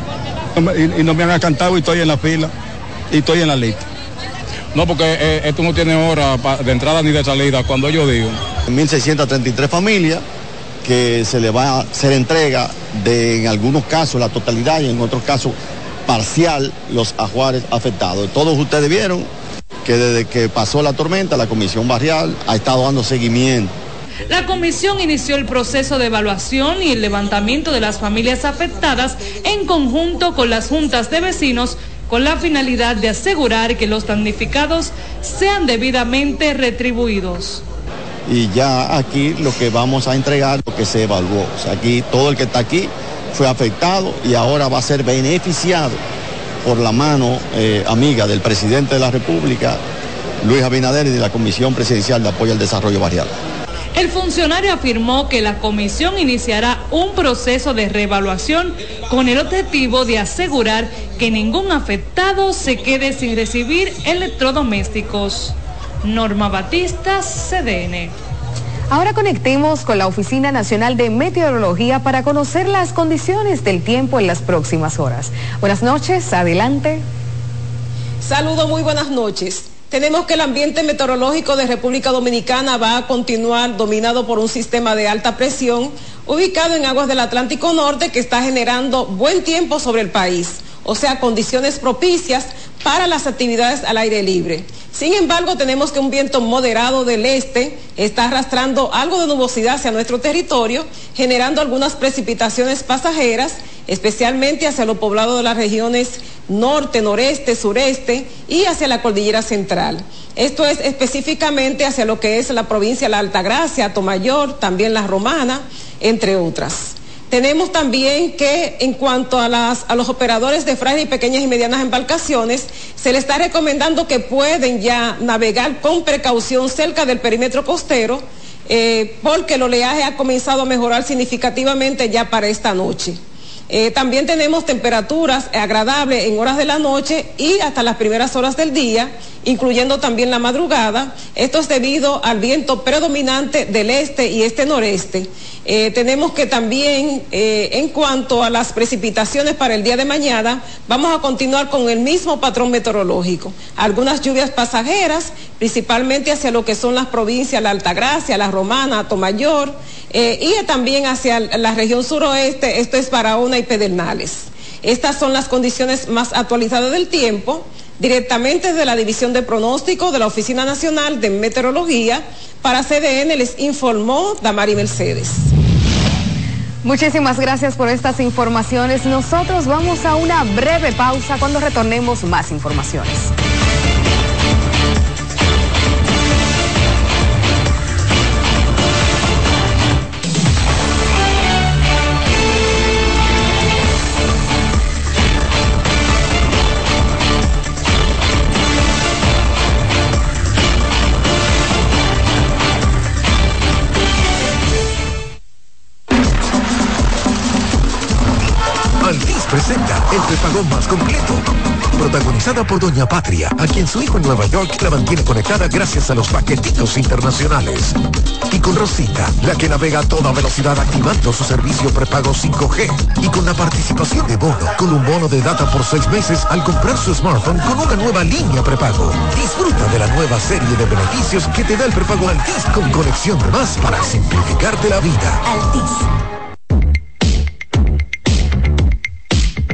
Y, y no me han cantado y estoy en la fila y estoy en la lista. No, porque eh, esto no tiene hora pa- de entrada ni de salida, cuando yo digo. 1.633 familias que se le va a hacer entrega de en algunos casos la totalidad y en otros casos parcial los ajuares afectados. Todos ustedes vieron que desde que pasó la tormenta la comisión barrial ha estado dando seguimiento La comisión inició el proceso de evaluación y el levantamiento de las familias afectadas en conjunto con las juntas de vecinos con la finalidad de asegurar que los damnificados sean debidamente retribuidos. y ya aquí lo que vamos a entregar lo que se evaluó. O sea, aquí todo el que está aquí fue afectado y ahora va a ser beneficiado por la mano eh, amiga del presidente de la República, Luis Abinader, y de la Comisión Presidencial de Apoyo al Desarrollo Barrial. El funcionario afirmó que la comisión iniciará un proceso de reevaluación con el objetivo de asegurar que ningún afectado se quede sin recibir electrodomésticos. Norma Batista, CDN. Ahora conectemos con la Oficina Nacional de Meteorología para conocer las condiciones del tiempo en las próximas horas. Buenas noches, adelante. Saludos, muy buenas noches. Tenemos que el ambiente meteorológico de República Dominicana va a continuar dominado por un sistema de alta presión ubicado en aguas del Atlántico Norte que está generando buen tiempo sobre el país, o sea, condiciones propicias para las actividades al aire libre. Sin embargo, tenemos que un viento moderado del este está arrastrando algo de nubosidad hacia nuestro territorio, generando algunas precipitaciones pasajeras, especialmente hacia los poblados de las regiones norte, noreste, sureste y hacia la cordillera central. Esto es específicamente hacia lo que es la provincia de la Altagracia, Tomayor, también la Romana, entre otras. Tenemos también que en cuanto a, los operadores de frágiles y pequeñas y medianas embarcaciones, se les está recomendando que pueden ya navegar con precaución cerca del perímetro costero, eh, porque el oleaje ha comenzado a mejorar significativamente ya para esta noche. Eh, también tenemos temperaturas agradables en horas de la noche y hasta las primeras horas del día, incluyendo también la madrugada. Esto es debido al viento predominante del este y este noreste. Eh, tenemos que también, eh, en cuanto a las precipitaciones para el día de mañana, vamos a continuar con el mismo patrón meteorológico. Algunas lluvias pasajeras, principalmente hacia lo que son las provincias, la Altagracia, la Romana, Tomayor, eh, y también hacia la región suroeste, esto es Barahona y Pedernales. Estas son las condiciones más actualizadas del tiempo, directamente de la División de Pronóstico de la Oficina Nacional de Meteorología. Para CDN les informó Damari Mercedes. Muchísimas gracias por estas informaciones. Nosotros vamos a una breve pausa cuando retornemos más informaciones. Presenta el prepago más completo. Protagonizada por Doña Patria, a quien su hijo en Nueva York la mantiene conectada gracias a los paquetitos internacionales. Y con Rosita, la que navega a toda velocidad activando su servicio prepago 5G. Y con la participación de Bono, con un bono de data por seis meses al comprar su smartphone con una nueva línea prepago. Disfruta de la nueva serie de beneficios que te da el prepago Altis con conexión de más para simplificarte la vida. Altis.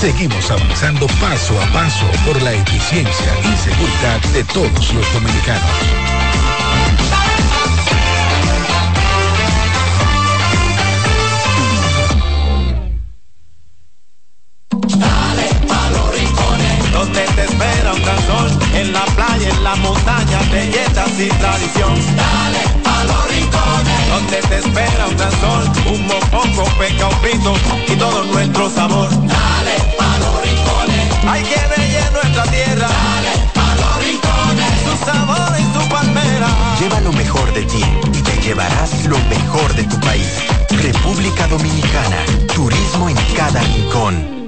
Seguimos avanzando paso a paso por la eficiencia y seguridad de todos los dominicanos. Dale pa los rincones, donde te espera un gran sol, en la playa, en la montaña, belletas y tradición. Dale pa los rincones, donde te espera un gran sol, un mopongo, peca, un pito y todo nuestro sabor. Dale hay que ver nuestra tierra. Dale a los rincones. Su sabor y su palmera. Lleva lo mejor de ti y te llevarás lo mejor de tu país. República Dominicana. Turismo en cada rincón.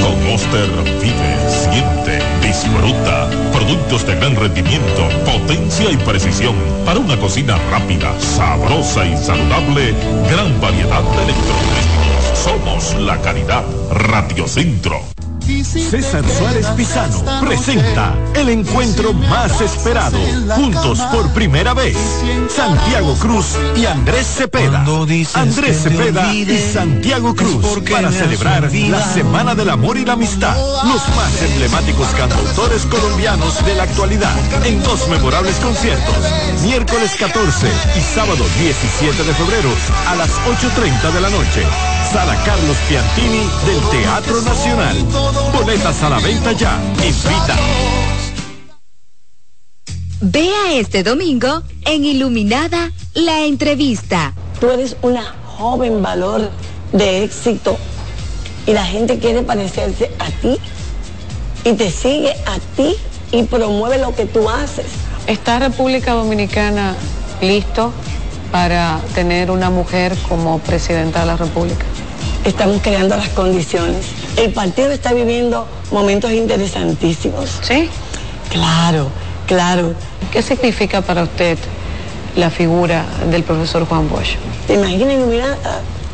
Con Oster vive, siente, disfruta. Productos de gran rendimiento, potencia y precisión. Para una cocina rápida, sabrosa y saludable. Gran variedad de electrodomésticos. Somos la calidad. Radiocentro. César Suárez Pisano presenta el encuentro más esperado, juntos por primera vez, Santiago Cruz y Andrés Cepeda. Andrés Cepeda y Santiago Cruz para celebrar la Semana del Amor y la Amistad. Los más emblemáticos cantautores colombianos de la actualidad en dos memorables conciertos, miércoles 14 y sábado 17 de febrero a las 8.30 de la noche. Sala Carlos Piantini del Teatro Nacional. Boletas a la venta ya. Invita. Vea este domingo en Iluminada la entrevista. Tú eres una joven valor de éxito y la gente quiere parecerse a ti y te sigue a ti y promueve lo que tú haces ¿Está República Dominicana listo para tener una mujer como presidenta de la República? Estamos creando las condiciones. El partido está viviendo momentos interesantísimos. ¿Sí? Claro, claro. ¿Qué significa para usted la figura del profesor Juan Bosch? Imaginen, mira,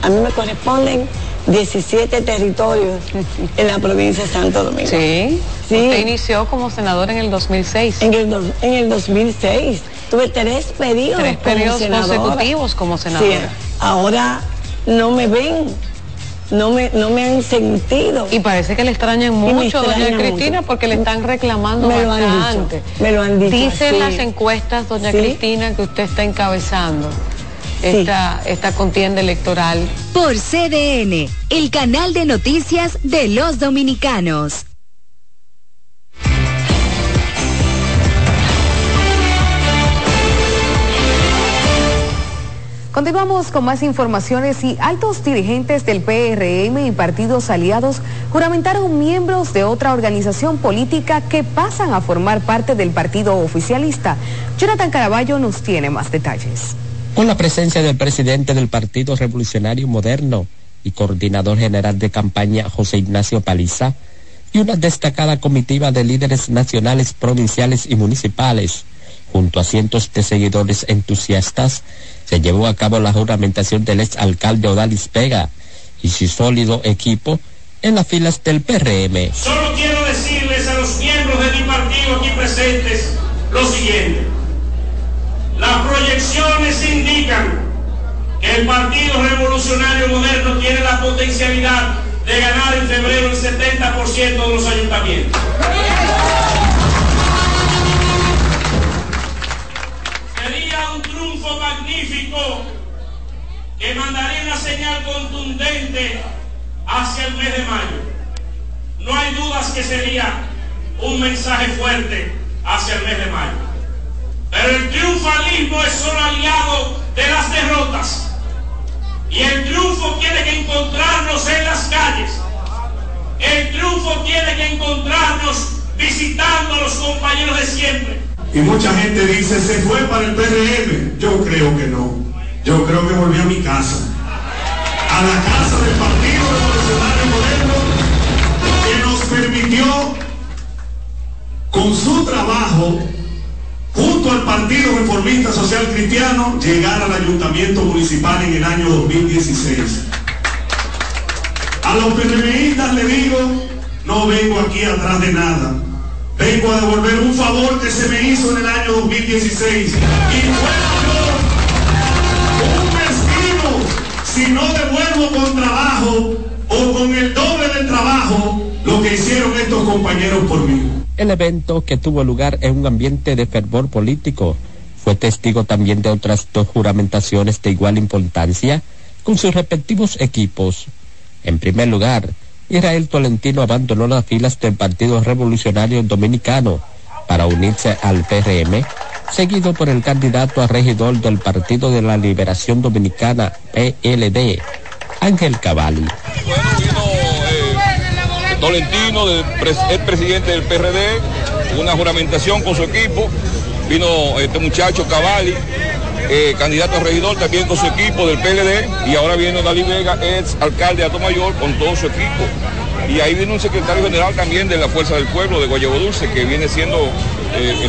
a mí me corresponden 17 territorios en la provincia de Santo Domingo. Sí. sí. Usted inició como senador en el 2006. En el, en el 2006. Tuve tres periodos, tres periodos consecutivos como senador. Sí, ahora no me ven. No me, no me han sentido. Y parece que le extrañan mucho, doña Cristina, porque le están reclamando me Lo han dicho, me lo han dicho. Dicen las encuestas, doña Cristina, que usted está encabezando esta, esta contienda electoral. Por CDN, el canal de noticias de los dominicanos. Continuamos con más informaciones y altos dirigentes del PRM y partidos aliados juramentaron miembros de otra organización política que pasan a formar parte del partido oficialista. Jonathan Caraballo nos tiene más detalles con la presencia del presidente del Partido Revolucionario Moderno y coordinador general de campaña José Ignacio Paliza, y una destacada comitiva de líderes nacionales, provinciales y municipales, junto a cientos de seguidores entusiastas, se llevó a cabo la juramentación del ex alcalde Odalis Pega y su sólido equipo en las filas del PRM. Solo quiero decirles a los miembros de mi partido aquí presentes lo siguiente. Las proyecciones indican que el Partido Revolucionario Moderno tiene la potencialidad de ganar en febrero el 70% de los ayuntamientos. Que mandaría una señal contundente hacia el mes de mayo. No hay dudas que sería un mensaje fuerte hacia el mes de mayo. Pero el triunfalismo es solo aliado de las derrotas. Y el triunfo tiene que encontrarnos en las calles. El triunfo tiene que encontrarnos visitando a los compañeros de siempre. Y mucha gente dice, se fue para el PRM. Yo creo que no. Yo creo que volvió a mi casa. A la casa del Partido Revolucionario Moderno que nos permitió con su trabajo junto al Partido Reformista Social Cristiano, llegar al Ayuntamiento Municipal en el año 2016. A los PRMistas le digo, no vengo aquí atrás de nada. Vengo a devolver un favor que se me hizo en el año 2016. Y yo un destino si no devuelvo con trabajo o con el doble del trabajo lo que hicieron estos compañeros por mí. El evento, que tuvo lugar en un ambiente de fervor político, fue testigo también de otras dos juramentaciones de igual importancia con sus respectivos equipos. En primer lugar, Israel Tolentino abandonó las filas del Partido Revolucionario Dominicano para unirse al PRM, seguido por el candidato a regidor del Partido de la Liberación Dominicana, PLD, Ángel Cavalli. Tolentino, el presidente del PRD, una juramentación con su equipo. Vino este muchacho Cavalli, eh, candidato a regidor también con su equipo del PLD. Y ahora viene Dalí Vega, ex alcalde de Mayor, con todo su equipo. Y ahí viene un secretario general también de la Fuerza del Pueblo de Guayabo Dulce, que viene siendo eh,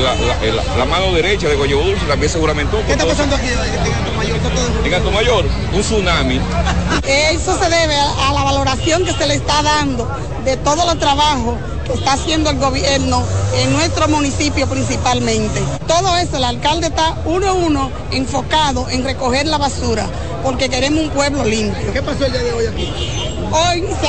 la, mano derecha de Guayabo Dulce, también seguramente. ¿Qué está pasando aquí en Alto Mayor? un tsunami. Eso se debe a la valoración que se le está dando de todos los trabajos que está haciendo el gobierno en nuestro municipio principalmente. Todo eso, el alcalde está uno a uno enfocado en recoger la basura, porque queremos un pueblo limpio. ¿Qué pasó el día de hoy aquí? Hoy se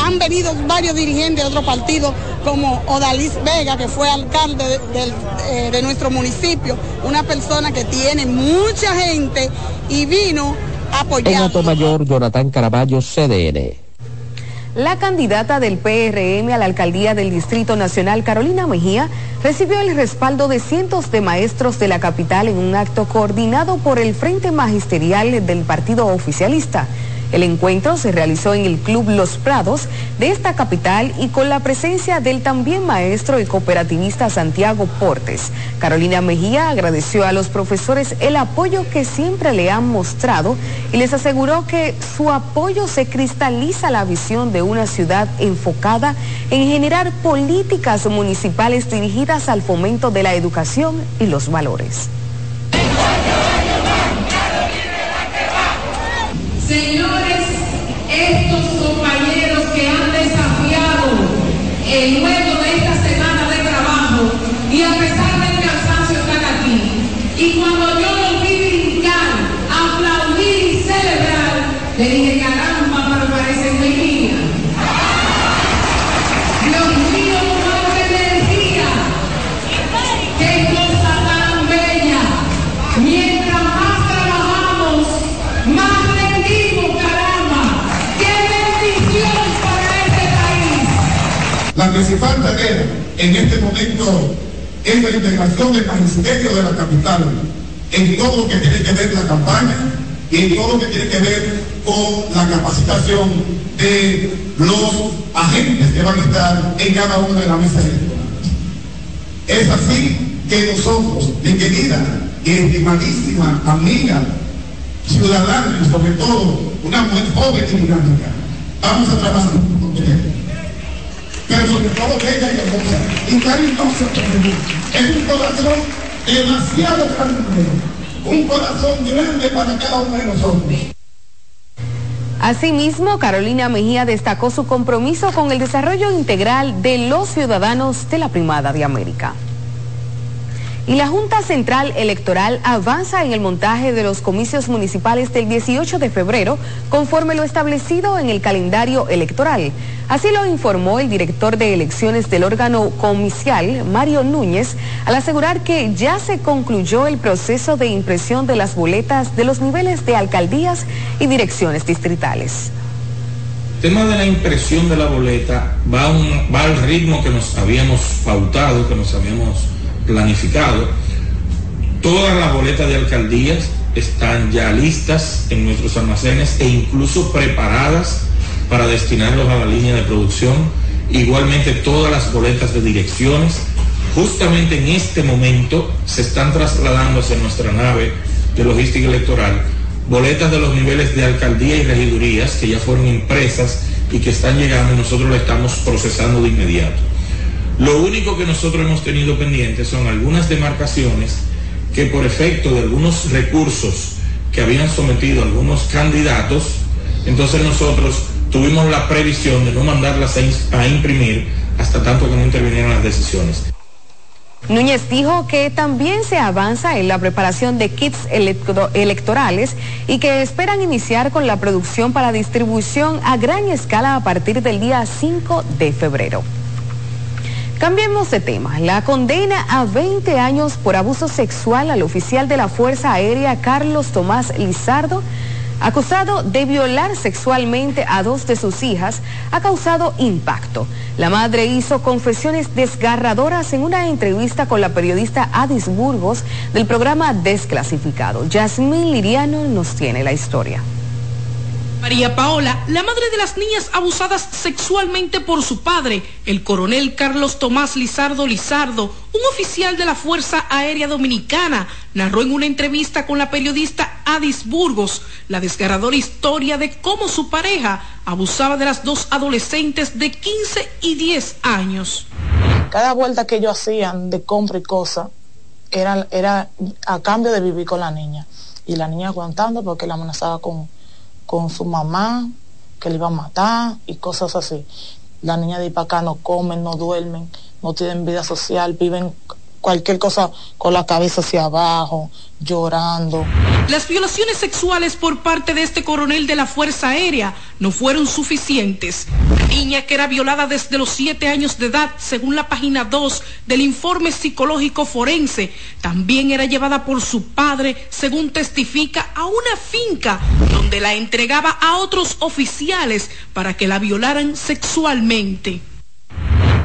han, venido varios dirigentes de otros partidos, como Odalis Vega, que fue alcalde de, eh, de nuestro municipio, una persona que tiene mucha gente y vino a apoyar. En Mayor, Jonathan Caraballo, CDN. La candidata del PRM a la alcaldía del Distrito Nacional, Carolina Mejía, recibió el respaldo de cientos de maestros de la capital en un acto coordinado por el Frente Magisterial del Partido Oficialista. El encuentro se realizó en el Club Los Prados de esta capital y con la presencia del también maestro y cooperativista Santiago Portes. Carolina Mejía agradeció a los profesores el apoyo que siempre le han mostrado y les aseguró que su apoyo se cristaliza la visión de una ciudad enfocada en generar políticas municipales dirigidas al fomento de la educación y los valores. Señores, estos compañeros que han desafiado el juego de esta semana de trabajo y La falta ver en este momento es la integración del magisterio de la capital en todo lo que tiene que ver la campaña y en todo lo que tiene que ver con la capacitación de los agentes que van a estar en cada una de las mesas electorales. Es así que nosotros, mi querida y estimadísima amiga, ciudadana y sobre todo una mujer joven y dinámica, vamos a trabajar con ustedes pero sobre todo bella y hermosa y cariñosa también. Es un corazón demasiado cariñoso, un corazón grande para cada uno de nosotros. Asimismo, Carolina Mejía destacó su compromiso con el desarrollo integral de los ciudadanos de la Primada de América. Y la Junta Central Electoral avanza en el montaje de los comicios municipales del 18 de febrero conforme lo establecido en el calendario electoral. Así lo informó el director de elecciones del órgano comicial, Mario Núñez, al asegurar que ya se concluyó el proceso de impresión de las boletas de los niveles de alcaldías y direcciones distritales. El tema de la impresión de la boleta va, al ritmo que nos habíamos pautado, que nos habíamos planificado. Todas las boletas de alcaldías están ya listas en nuestros almacenes e incluso preparadas para destinarlos a la línea de producción. Igualmente todas las boletas de direcciones. Justamente en este momento se están trasladando hacia nuestra nave de logística electoral boletas de los niveles de alcaldía y regidurías que ya fueron impresas y que están llegando y nosotros la estamos procesando de inmediato. Lo único que nosotros hemos tenido pendiente son algunas demarcaciones que por efecto de algunos recursos que habían sometido algunos candidatos, entonces nosotros tuvimos la previsión de no mandarlas a, imprimir hasta tanto que no intervinieran las decisiones. Núñez dijo que también se avanza en la preparación de kits electorales y que esperan iniciar con la producción para distribución a gran escala a partir del día 5 de febrero. Cambiemos de tema. La condena a 20 años por abuso sexual al oficial de la Fuerza Aérea Carlos Tomás Lizardo, acusado de violar sexualmente a dos de sus hijas, ha causado impacto. La madre hizo confesiones desgarradoras en una entrevista con la periodista Adis Burgos del programa Desclasificado. Yasmín Liriano nos tiene la historia. María Paola, la madre de las niñas abusadas sexualmente por su padre, el coronel Carlos Tomás Lizardo Lizardo, un oficial de la Fuerza Aérea Dominicana, narró en una entrevista con la periodista Adis Burgos la desgarradora historia de cómo su pareja abusaba de las dos adolescentes de 15 y 10 años. Cada vuelta que ellos hacían de compra y cosa era, era a cambio de vivir con la niña. Y la niña aguantando porque la amenazaba con con su mamá, que le iba a matar y cosas así. La niña de para acá no comen, no duermen, no tienen vida social, viven cualquier cosa con la cabeza hacia abajo, llorando. Las violaciones sexuales por parte de este coronel de la Fuerza Aérea no fueron suficientes. La niña que era violada desde los siete años de edad, según la página 2 del informe psicológico forense, también era llevada por su padre, según testifica, a una finca donde la entregaba a otros oficiales para que la violaran sexualmente.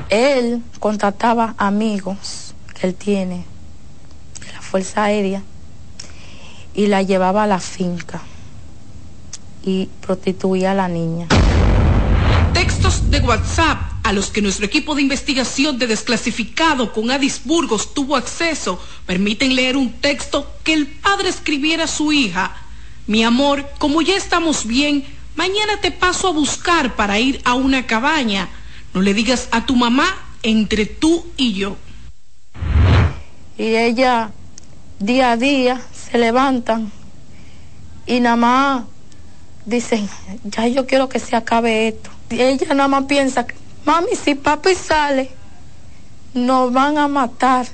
Él contrataba amigos él tiene la Fuerza Aérea y la llevaba a la finca. y prostituía a la niña. Textos de WhatsApp a los que nuestro equipo de investigación de desclasificado con Adis Burgos tuvo acceso permiten leer un texto que el padre escribiera a su hija. Mi amor, como ya estamos bien, mañana te paso a buscar para ir a una cabaña. No le digas a tu mamá entre tú y yo. Y ella día a día se levantan y nada más dicen, ya yo quiero que se acabe esto. Y ella nada más piensa, mami, si papi sale, nos van a matar.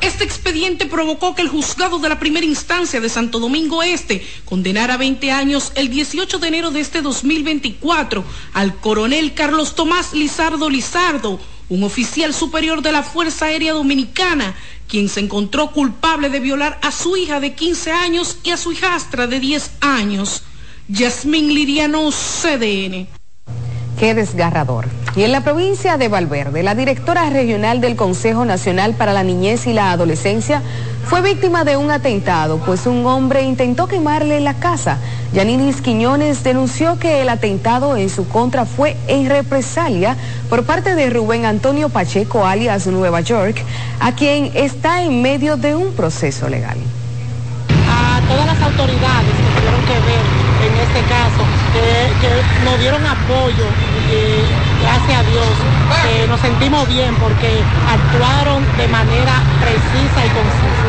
Este expediente provocó que el juzgado de la primera instancia de Santo Domingo Este condenara a 20 años el 18 de enero de este 2024 al coronel Carlos Tomás Lizardo Lizardo, un oficial superior de la Fuerza Aérea Dominicana, quien se encontró culpable de violar a su hija de 15 años y a su hijastra de 10 años. Yasmín Liriano, CDN. Qué desgarrador. Y en la provincia de Valverde, la directora regional del Consejo Nacional para la Niñez y la Adolescencia fue víctima de un atentado, pues un hombre intentó quemarle la casa. Yaninis Quiñones denunció que el atentado en su contra fue en represalia por parte de Rubén Antonio Pacheco, alias Nueva York, a quien está en medio de un proceso legal. A todas las autoridades que tuvieron que ver en este caso, que, nos dieron apoyo gracias a Dios nos sentimos bien porque actuaron de manera precisa y concisa.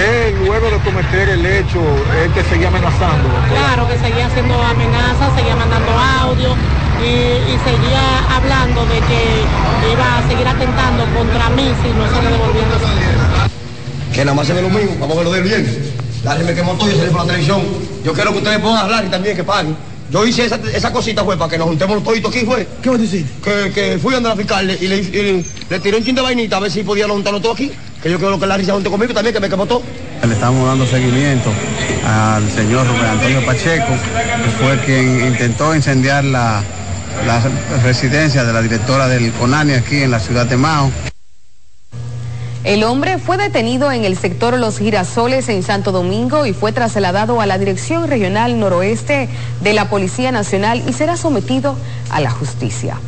Él, luego de cometer el hecho, él que seguía amenazando. Claro, que seguía haciendo amenazas, seguía mandando audio y, seguía hablando de que iba a seguir atentando contra mí si no se le devolvían los Que nada más se ve lo mismo, vamos a verlo de bien. Dale, me quemó todo y salí por la televisión. Yo quiero que ustedes puedan hablar y también que paguen. Yo hice esa, esa cosita, fue, para que nos juntemos toditos aquí, fue. ¿Qué vas a decir? Que, que fui a la fiscal y le, y le, tiré un chin de vainita a ver si podía juntarlo todo aquí. Que yo quiero que la risa junte conmigo también, que me quemó todo. Le estamos dando seguimiento al señor Rubén Antonio Pacheco, que fue quien intentó incendiar la, la residencia de la directora del CONANI aquí en la ciudad de Mao. El hombre fue detenido en el sector Los Girasoles en Santo Domingo y fue trasladado a la Dirección Regional Noroeste de la Policía Nacional y será sometido a la justicia.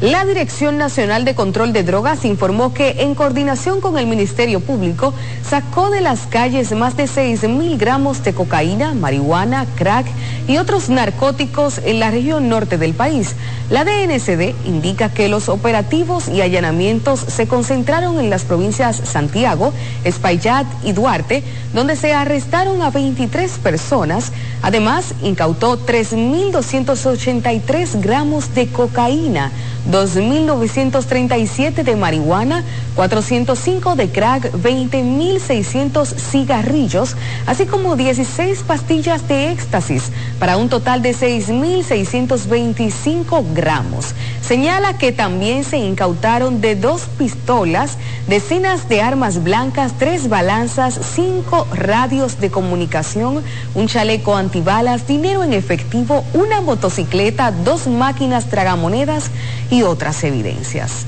La Dirección Nacional de Control de Drogas informó que en coordinación con el Ministerio Público sacó de las calles más de 6 mil gramos de cocaína, marihuana, crack y otros narcóticos en la región norte del país. La DNCD indica que los operativos y allanamientos se concentraron en las provincias Santiago, Espaillat y Duarte, donde se arrestaron a 23 personas. Además, incautó 3.283 gramos de cocaína 2.937 de marihuana, 405 de crack, 20.600 cigarrillos, así como 16 pastillas de éxtasis, para un total de 6.625 gramos. Señala que también se incautaron de dos pistolas, decenas de armas blancas, tres balanzas, cinco radios de comunicación, un chaleco antibalas, dinero en efectivo, una motocicleta, dos máquinas tragamonedas y otras evidencias.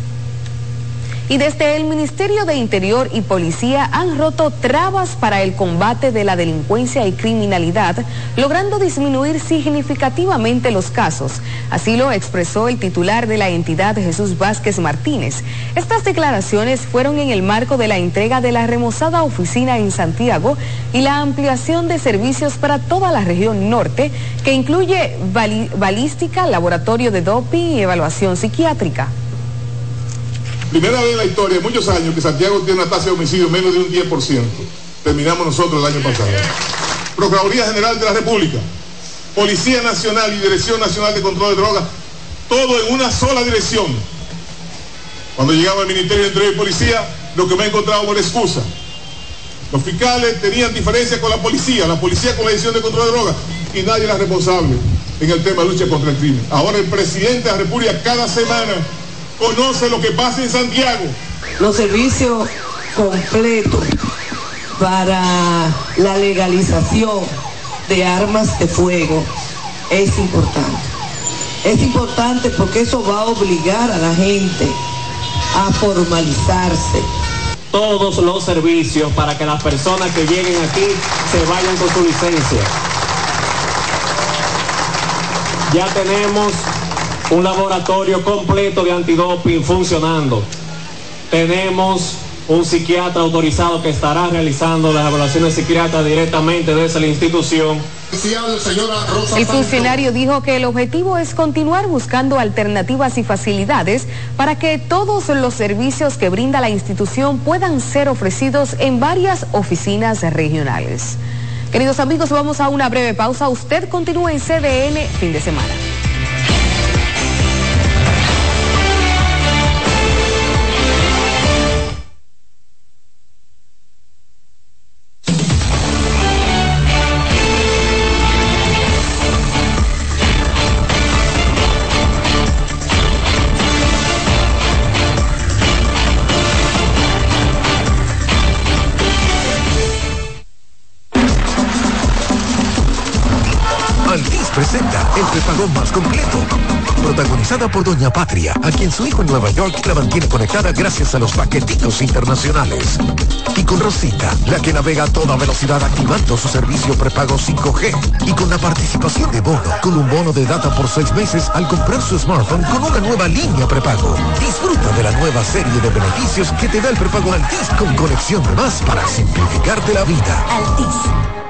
Y desde el Ministerio de Interior y Policía han roto trabas para el combate de la delincuencia y criminalidad, logrando disminuir significativamente los casos. Así lo expresó el titular de la entidad Jesús Vázquez Martínez. Estas declaraciones fueron en el marco de la entrega de la remozada oficina en Santiago y la ampliación de servicios para toda la región norte, que incluye balística, laboratorio de doping y evaluación psiquiátrica. Primera vez en la historia, muchos años, que Santiago tiene una tasa de homicidio menos de un 10%. Terminamos nosotros el año pasado. Procuraduría General de la República, Policía Nacional y Dirección Nacional de Control de Drogas, todo en una sola dirección. Cuando llegaba al Ministerio de Interior y Policía, lo que me he encontrado por excusa. Los fiscales tenían diferencias con la policía, la policía con la Dirección de Control de Drogas, y nadie era responsable en el tema de lucha contra el crimen. Ahora el presidente de la República cada semana conoce lo que pasa en Santiago. Los servicios completos para la legalización de armas de fuego es importante. Es importante porque eso va a obligar a la gente a formalizarse. todos los servicios para que las personas que lleguen aquí se vayan con su licencia. Ya tenemos un laboratorio completo de antidoping funcionando. Tenemos un psiquiatra autorizado que estará realizando las evaluaciones psiquiátricas directamente desde la institución. El funcionario dijo que el objetivo es continuar buscando alternativas y facilidades para que todos los servicios que brinda la institución puedan ser ofrecidos en varias oficinas regionales. Queridos amigos, vamos a una breve pausa. Usted continúa en CDN fin de semana. Por Doña Patria, a quien su hijo en Nueva York la mantiene conectada gracias a los paquetitos internacionales. Y con Rosita, la que navega a toda velocidad activando su servicio prepago 5G. Y con la participación de Bono, con un bono de data por seis meses al comprar su smartphone con una nueva línea prepago. Disfruta de la nueva serie de beneficios que te da el prepago Altis con conexión de más para simplificarte la vida. Altis.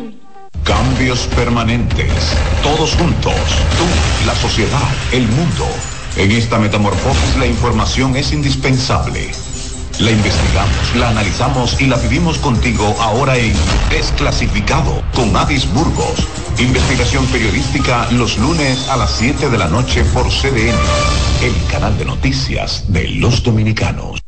Cambios permanentes. Todos juntos. Tú, la sociedad, el mundo. En esta metamorfosis la información es indispensable. La investigamos, la analizamos y la vivimos contigo ahora en Desclasificado con Adis Burgos. Investigación periodística los lunes a las 7 de la noche por CDN, el canal de noticias de los dominicanos.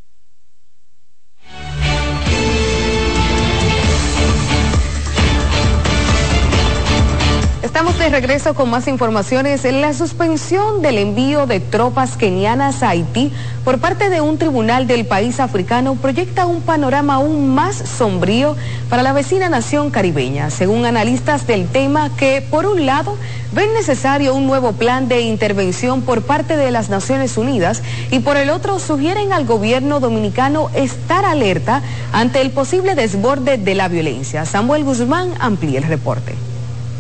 Estamos de regreso con más informaciones. La suspensión del envío de tropas kenianas a Haití por parte de un tribunal del país africano proyecta un panorama aún más sombrío para la vecina nación caribeña, según analistas del tema que, por un lado, ven necesario un nuevo plan de intervención por parte de las Naciones Unidas y por el otro sugieren al gobierno dominicano estar alerta ante el posible desborde de la violencia. Samuel Guzmán amplía el reporte.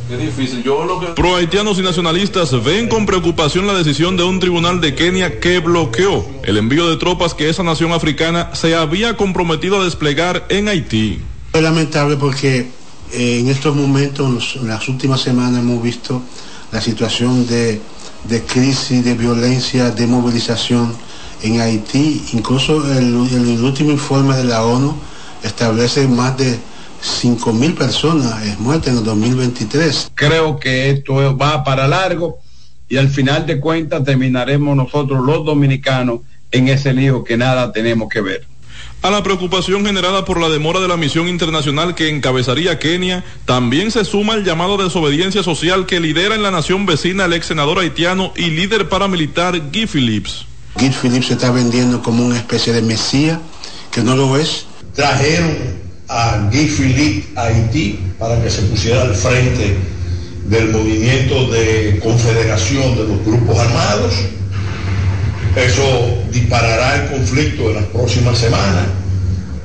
Es difícil. Yo lo que... Pro haitianos y nacionalistas ven con preocupación la decisión de un tribunal de Kenia que bloqueó el envío de tropas que esa nación africana se había comprometido a desplegar en Haití. Es lamentable porque eh, en estos momentos, en las últimas semanas, hemos visto la situación de, de crisis, de violencia, de movilización en Haití. Incluso el, el último informe de la ONU establece más de 5.000 personas muertas en el 2023. Creo que esto va para largo y al final de cuentas terminaremos nosotros los dominicanos en ese lío que nada tenemos que ver. A la preocupación generada por la demora de la misión internacional que encabezaría Kenia, también se suma el llamado de desobediencia social que lidera en la nación vecina el ex senador haitiano y líder paramilitar Guy Phillips. Guy Phillips se está vendiendo como una especie de mesía, que no lo es. Trajeron a Guy Philippe Haití para que se pusiera al frente del movimiento de confederación de los grupos armados eso disparará el conflicto en las próximas semanas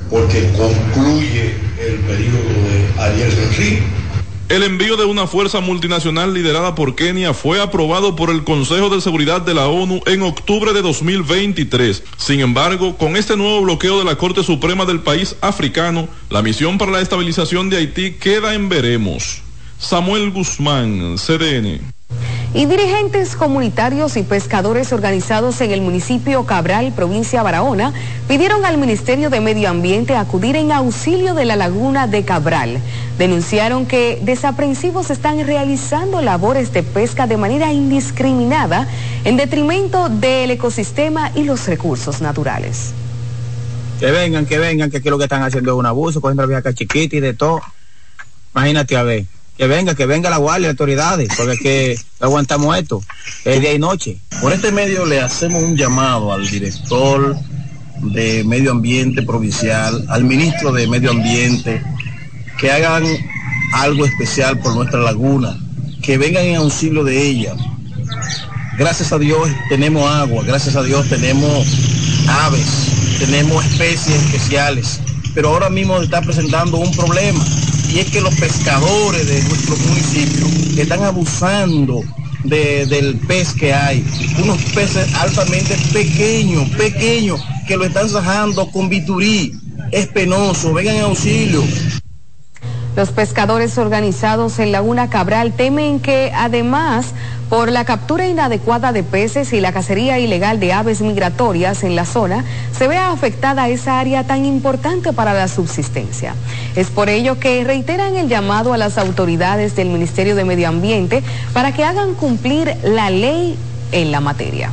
porque concluye el periodo de Ariel Henry. El envío de una fuerza multinacional liderada por Kenia fue aprobado por el Consejo de Seguridad de la ONU en octubre de 2023. Sin embargo, con este nuevo bloqueo de la Corte Suprema del país africano, la misión para la estabilización de Haití queda en veremos. Samuel Guzmán, CDN y dirigentes comunitarios y pescadores organizados en el municipio Cabral, provincia Barahona, pidieron al Ministerio de Medio Ambiente acudir en auxilio de la laguna de Cabral. Denunciaron que desaprensivos están realizando labores de pesca de manera indiscriminada en detrimento del ecosistema y los recursos naturales. Que vengan, que vengan, que aquí lo que están haciendo es un abuso, cogiendo la vieja chiquita y de todo. Imagínate a ver que venga, que venga la guardia, autoridades, porque es que aguantamos esto, es día y noche. Por este medio le hacemos un llamado al director de Medio Ambiente Provincial, al ministro de Medio Ambiente, que hagan algo especial por nuestra laguna, que vengan en auxilio de ella. Gracias a Dios tenemos agua, gracias a Dios tenemos aves, tenemos especies especiales, pero ahora mismo está presentando un problema y es que los pescadores de nuestro municipio están abusando del pez que hay. Unos peces altamente pequeños, pequeños, que lo están sacando con biturí. Es penoso, vengan en auxilio. Los pescadores organizados en Laguna Cabral temen que además por la captura inadecuada de peces y la cacería ilegal de aves migratorias en la zona, se vea afectada esa área tan importante para la subsistencia. Es por ello que reiteran el llamado a las autoridades del Ministerio de Medio Ambiente para que hagan cumplir la ley en la materia.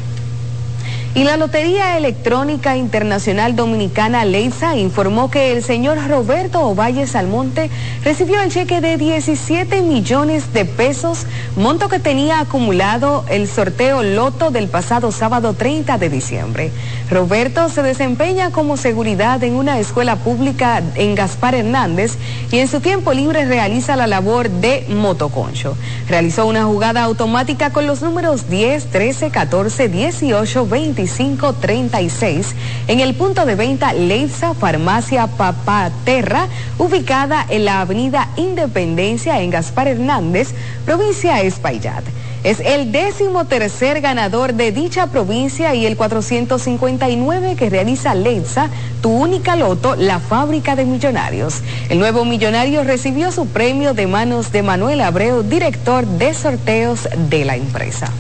Y la Lotería Electrónica Internacional Dominicana Leisa informó que el señor Roberto Ovalle Salmonte recibió el cheque de 17 millones de pesos, monto que tenía acumulado el sorteo Loto del pasado sábado 30 de diciembre. Roberto se desempeña como seguridad en una escuela pública en Gaspar Hernández y en su tiempo libre realiza la labor de motoconcho. Realizó una jugada automática con los números 10, 13, 14, 18, 20 36 en el punto de venta Leisa Farmacia Papaterra, ubicada en la avenida Independencia en Gaspar Hernández, provincia Espaillat. Es el décimo tercer ganador de dicha provincia y el 459 que realiza Leitza, tu única loto, la fábrica de millonarios. El nuevo millonario recibió su premio de manos de Manuel Abreu, director de sorteos de la empresa.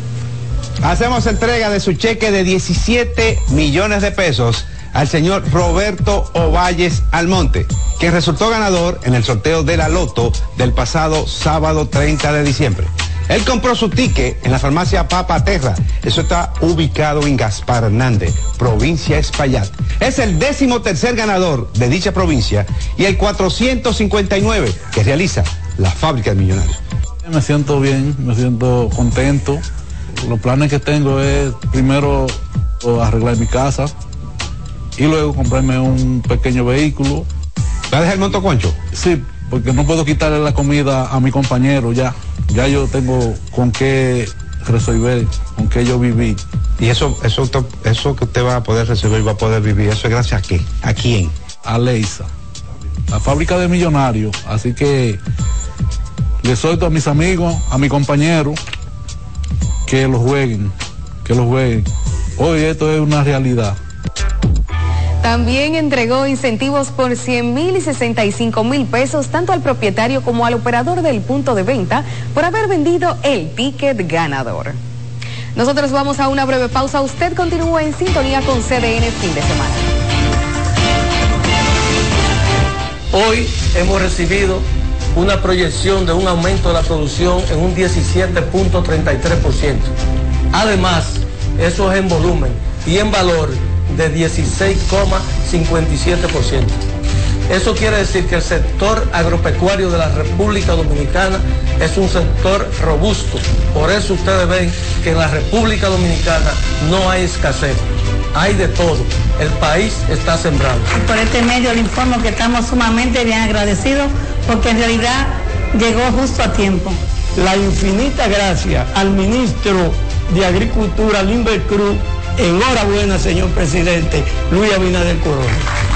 Hacemos entrega de su cheque de 17 millones de pesos al señor Roberto Ovalles Almonte, que resultó ganador en el sorteo de la Loto del pasado sábado 30 de diciembre. Él compró su ticket en la farmacia Papa Terra. Eso está ubicado en Gaspar Hernández, provincia Espaillat. Es el décimo tercer ganador de dicha provincia y el 459 que realiza la fábrica de millonarios. Me siento bien, me siento contento los planes que tengo es primero arreglar mi casa y luego comprarme un pequeño vehículo. ¿Va a dejar el monto concho? Sí, porque no puedo quitarle la comida a mi compañero ya. Ya yo tengo con qué resolver, con qué yo viví. Y eso, eso, eso que usted va a poder resolver, va a poder vivir, ¿eso es gracias a qué? ¿A quién? A Leisa, la fábrica de millonarios. Así que le suelto a mis amigos, a mi compañero, que lo jueguen, que lo jueguen. Hoy esto es una realidad. También entregó incentivos por 100 mil y 65 mil pesos tanto al propietario como al operador del punto de venta por haber vendido el ticket ganador. Nosotros vamos a una breve pausa. Usted continúa en sintonía con CDN fin de semana. Hoy hemos recibido una proyección de un aumento de la producción en un 17.33%. Además, eso es en volumen y en valor de 16,57%. Eso quiere decir que el sector agropecuario de la República Dominicana es un sector robusto. Por eso ustedes ven que en la República Dominicana no hay escasez, hay de todo. El país está sembrado. Por este medio le informo que estamos sumamente bien agradecidos porque en realidad llegó justo a tiempo. La infinita gracia al ministro de Agricultura, Limber Cruz. Enhorabuena, señor presidente Luis Abinader Corona.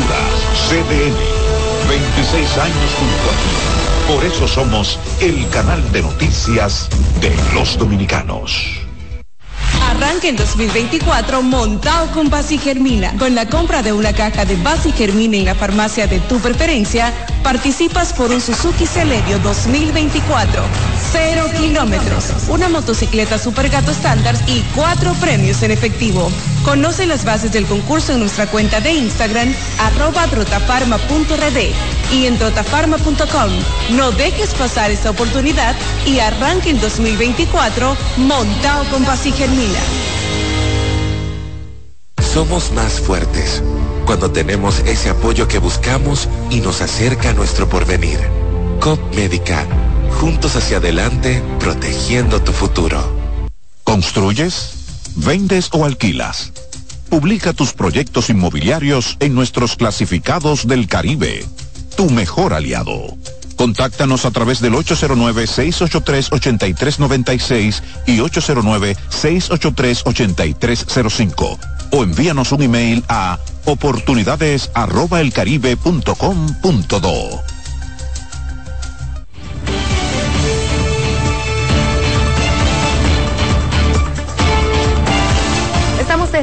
CDN, 26 años junto a ti. Por eso somos el canal de noticias de los dominicanos. Arranca en 2024 montado con Basi Germina. Con la compra de una caja de Basi Germina en la farmacia de tu preferencia, participas por un Suzuki Celerio 2024. Cero kilómetros, una motocicleta Super Gato estándar y cuatro premios en efectivo. Conoce las bases del concurso en nuestra cuenta de Instagram, arroba trotafarma.rd y en trotafarma.com. No dejes pasar esta oportunidad y arranque en 2024 montado con Basi Germina. Somos más fuertes cuando tenemos ese apoyo que buscamos y nos acerca a nuestro porvenir. COP Médica, juntos hacia adelante, protegiendo tu futuro. ¿Construyes? ¿Vendes o alquilas? Publica tus proyectos inmobiliarios en nuestros clasificados del Caribe. Tu mejor aliado. Contáctanos a través del 809-683-8396 y 809-683-8305 o envíanos un email a oportunidades@elcaribe.com.do.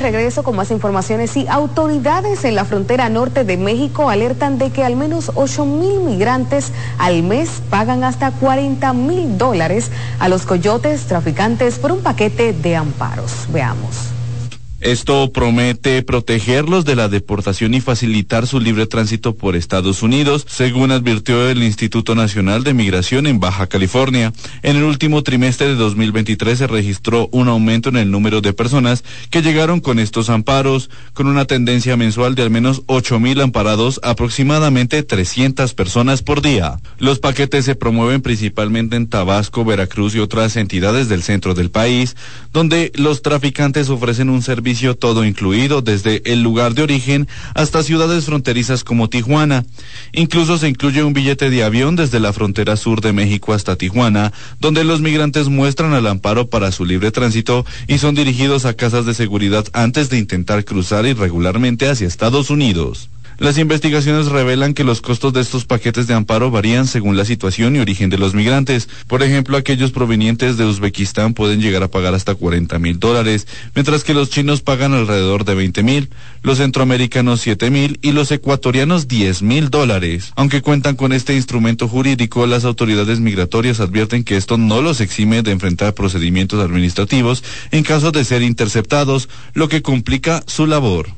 regreso con más informaciones y autoridades en la frontera norte de México alertan de que al menos 8 mil migrantes al mes pagan hasta 40 mil dólares a los coyotes traficantes por un paquete de amparos. Veamos. Esto promete protegerlos de la deportación y facilitar su libre tránsito por Estados Unidos, según advirtió el Instituto Nacional de Migración en Baja California. En el último trimestre de 2023 se registró un aumento en el número de personas que llegaron con estos amparos, con una tendencia mensual de al menos 8 mil amparados, aproximadamente 300 personas por día. Los paquetes se promueven principalmente en Tabasco, Veracruz y otras entidades del centro del país, donde los traficantes ofrecen un servicio todo incluido desde el lugar de origen hasta ciudades fronterizas como Tijuana. Incluso se incluye un billete de avión desde la frontera sur de México hasta Tijuana, donde los migrantes muestran el amparo para su libre tránsito y son dirigidos a casas de seguridad antes de intentar cruzar irregularmente hacia Estados Unidos. Las investigaciones revelan que los costos de estos paquetes de amparo varían según la situación y origen de los migrantes. Por ejemplo, aquellos provenientes de Uzbekistán pueden llegar a pagar hasta 40 mil dólares, mientras que los chinos pagan alrededor de 20 mil, los centroamericanos 7 mil y los ecuatorianos 10 mil dólares. Aunque cuentan con este instrumento jurídico, las autoridades migratorias advierten que esto no los exime de enfrentar procedimientos administrativos en caso de ser interceptados, lo que complica su labor.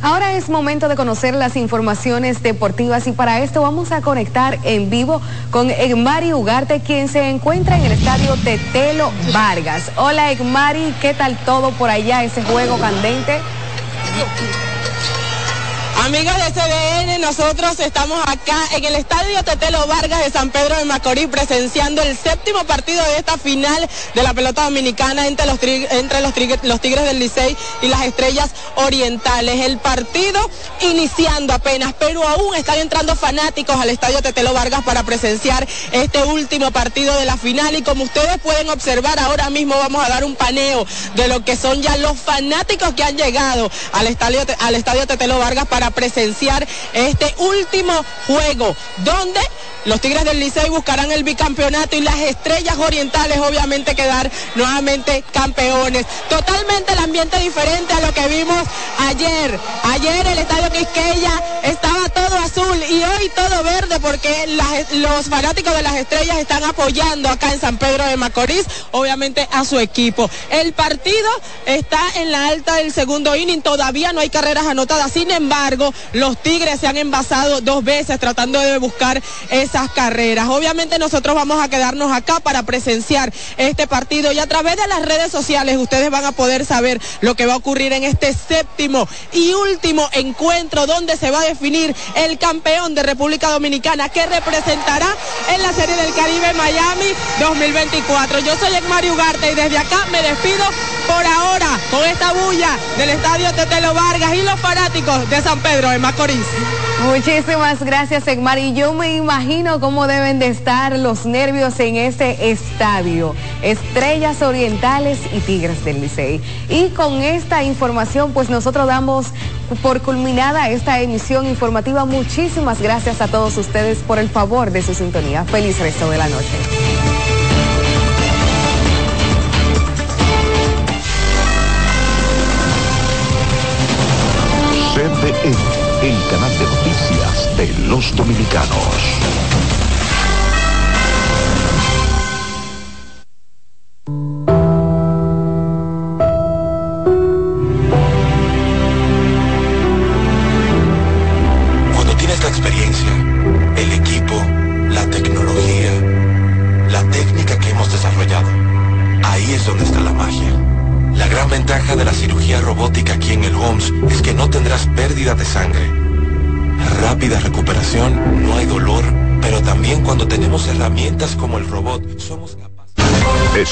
Ahora es momento de conocer las informaciones deportivas y para esto vamos a conectar en vivo con Egmari Ugarte, quien se encuentra en el estadio Tetelo Vargas. Hola Egmari, ¿qué tal todo por allá, ese juego candente? Amigos de CDN, nosotros estamos acá en el Estadio Tetelo Vargas de San Pedro de Macorís presenciando el séptimo partido de esta final de la pelota dominicana entre los, entre los Tigres del Licey y las Estrellas Orientales. El partido iniciando apenas, pero aún están entrando fanáticos al Estadio Tetelo Vargas para presenciar este último partido de la final y como ustedes pueden observar ahora mismo vamos a dar un paneo de lo que son ya los fanáticos que han llegado al Estadio, al estadio Tetelo Vargas para presenciar este último juego, donde los Tigres del Licey buscarán el bicampeonato y las estrellas orientales obviamente quedar nuevamente campeones. Totalmente el ambiente diferente a lo que vimos ayer. Ayer el estadio Quisqueya estaba todo azul y hoy todo verde porque los fanáticos de las estrellas están apoyando acá en San Pedro de Macorís, obviamente a su equipo. El partido está en la alta del segundo inning, todavía no hay carreras anotadas, sin embargo, los Tigres se han envasado dos veces tratando de buscar esas carreras. Obviamente nosotros vamos a quedarnos acá para presenciar este partido y a través de las redes sociales ustedes van a poder saber lo que va a ocurrir en este séptimo y último encuentro donde se va a definir el campeón de República Dominicana que representará en la Serie del Caribe Miami 2024. Yo soy Mario Ugarte y desde acá me despido por ahora con esta bulla del Estadio Tetelo Vargas y los fanáticos de San Pedro de Macorís. Muchísimas gracias, Egmar. Y yo me imagino cómo deben de estar los nervios en ese estadio. Estrellas Orientales y Tigres del Licey. Y con esta información, pues nosotros damos por culminada esta emisión informativa. Muchísimas gracias a todos ustedes por el favor de su sintonía. Feliz resto de la noche. el canal de noticias de los dominicanos.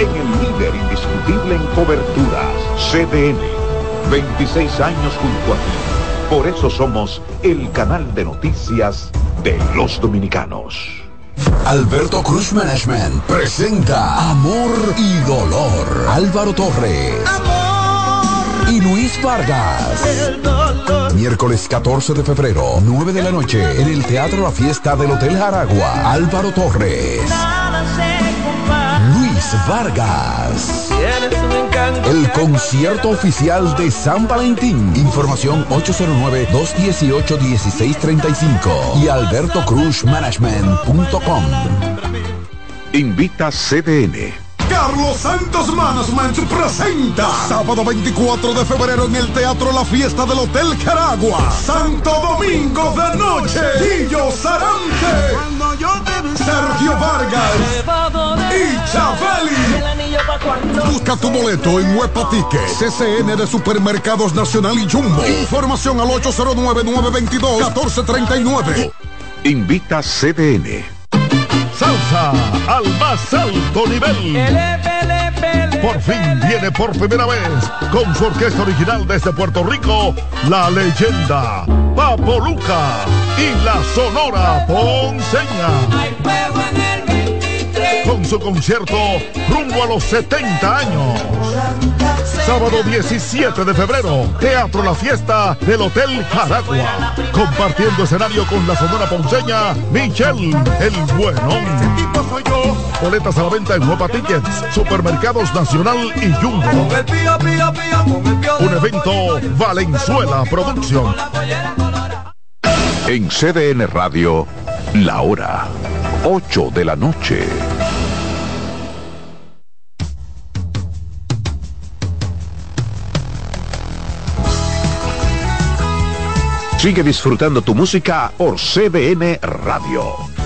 en el líder indiscutible en coberturas, CDN. 26 años junto a ti. Por eso somos el canal de noticias de los dominicanos. Alberto Cruz Management presenta Amor y Dolor. Álvaro Torres. Y Luis Vargas. Miércoles 14 de febrero, 9 de la noche, en el Teatro La Fiesta del Hotel Jaragua. Álvaro Torres. Luis Vargas. El concierto oficial de San Valentín. Información 809-218-1635 y albertocruzmanagement.com. Invita CDN. Carlos Santos Management presenta sábado 24 de febrero en el Teatro La Fiesta del Hotel Caragua. Santo Domingo de Noche. Guillo Sarante. Sergio Vargas. Y Chabeli. Busca tu boleto en Huepa Ticket. CCN de Supermercados Nacional y Jumbo. Información al 809-922-1439. Invita CDN. Salsa al más alto nivel. Por fin viene por primera vez con su orquesta original desde Puerto Rico, la leyenda Papo Luca y la Sonora Ponceña. Con su concierto rumbo a los 70 años. Sábado 17 de febrero, Teatro La Fiesta del Hotel Jaragua. Compartiendo escenario con la Sonora Ponceña, Michelle El Bueno. Boletas a la venta en Nueva Tickets, Supermercados Nacional y Jumbo. Un evento Valenzuela Producción. En CDN Radio, la hora 8 de la noche. Sigue disfrutando tu música por CBN Radio.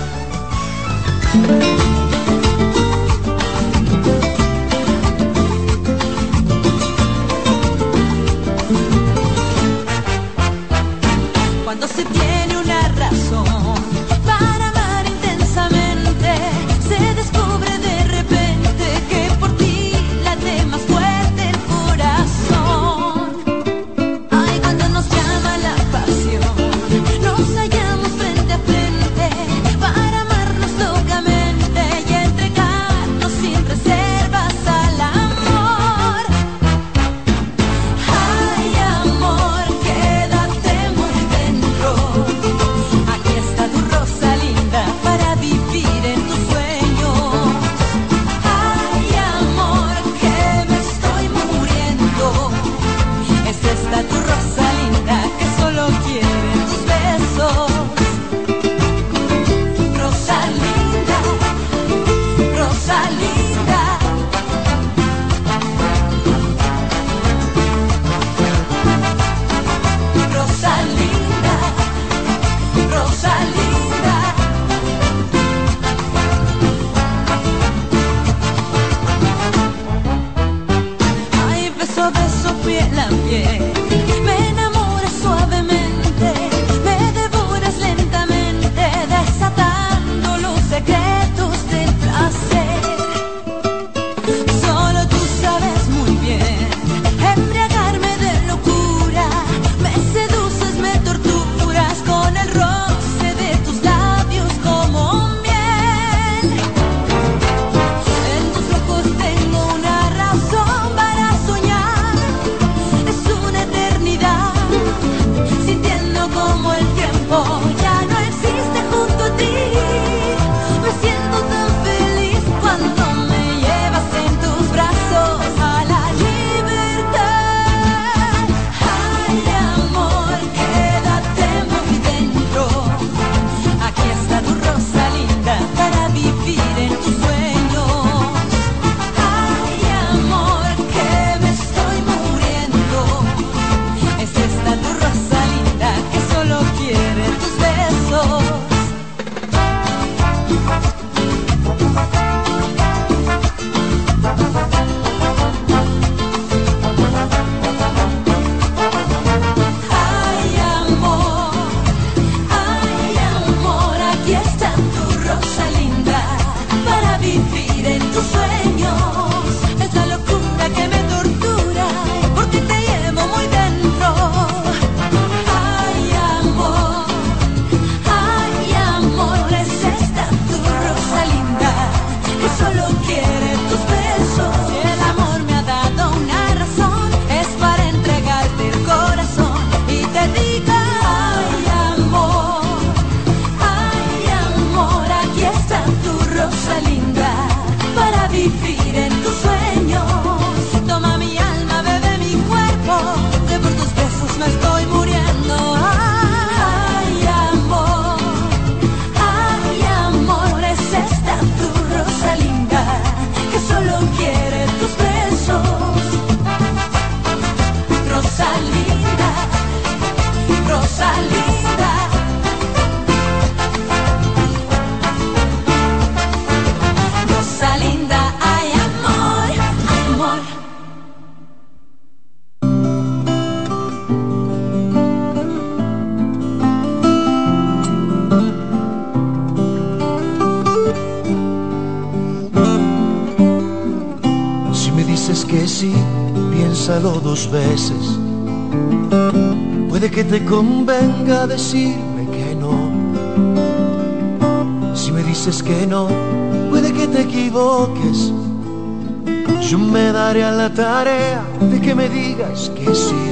Dos veces. Puede que te convenga decirme que no. Si me dices que no, puede que te equivoques. Yo me daré a la tarea de que me digas que sí.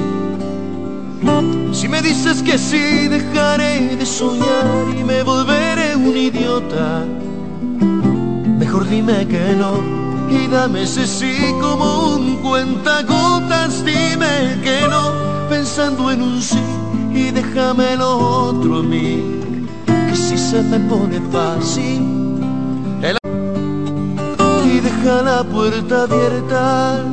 Si me dices que sí, dejaré de soñar y me volveré un idiota. Mejor dime que no y dame ese sí como un cuentagotas. Dime que no, pensando en un sí y déjame lo otro a mí. Que si se me pone fácil y deja la puerta abierta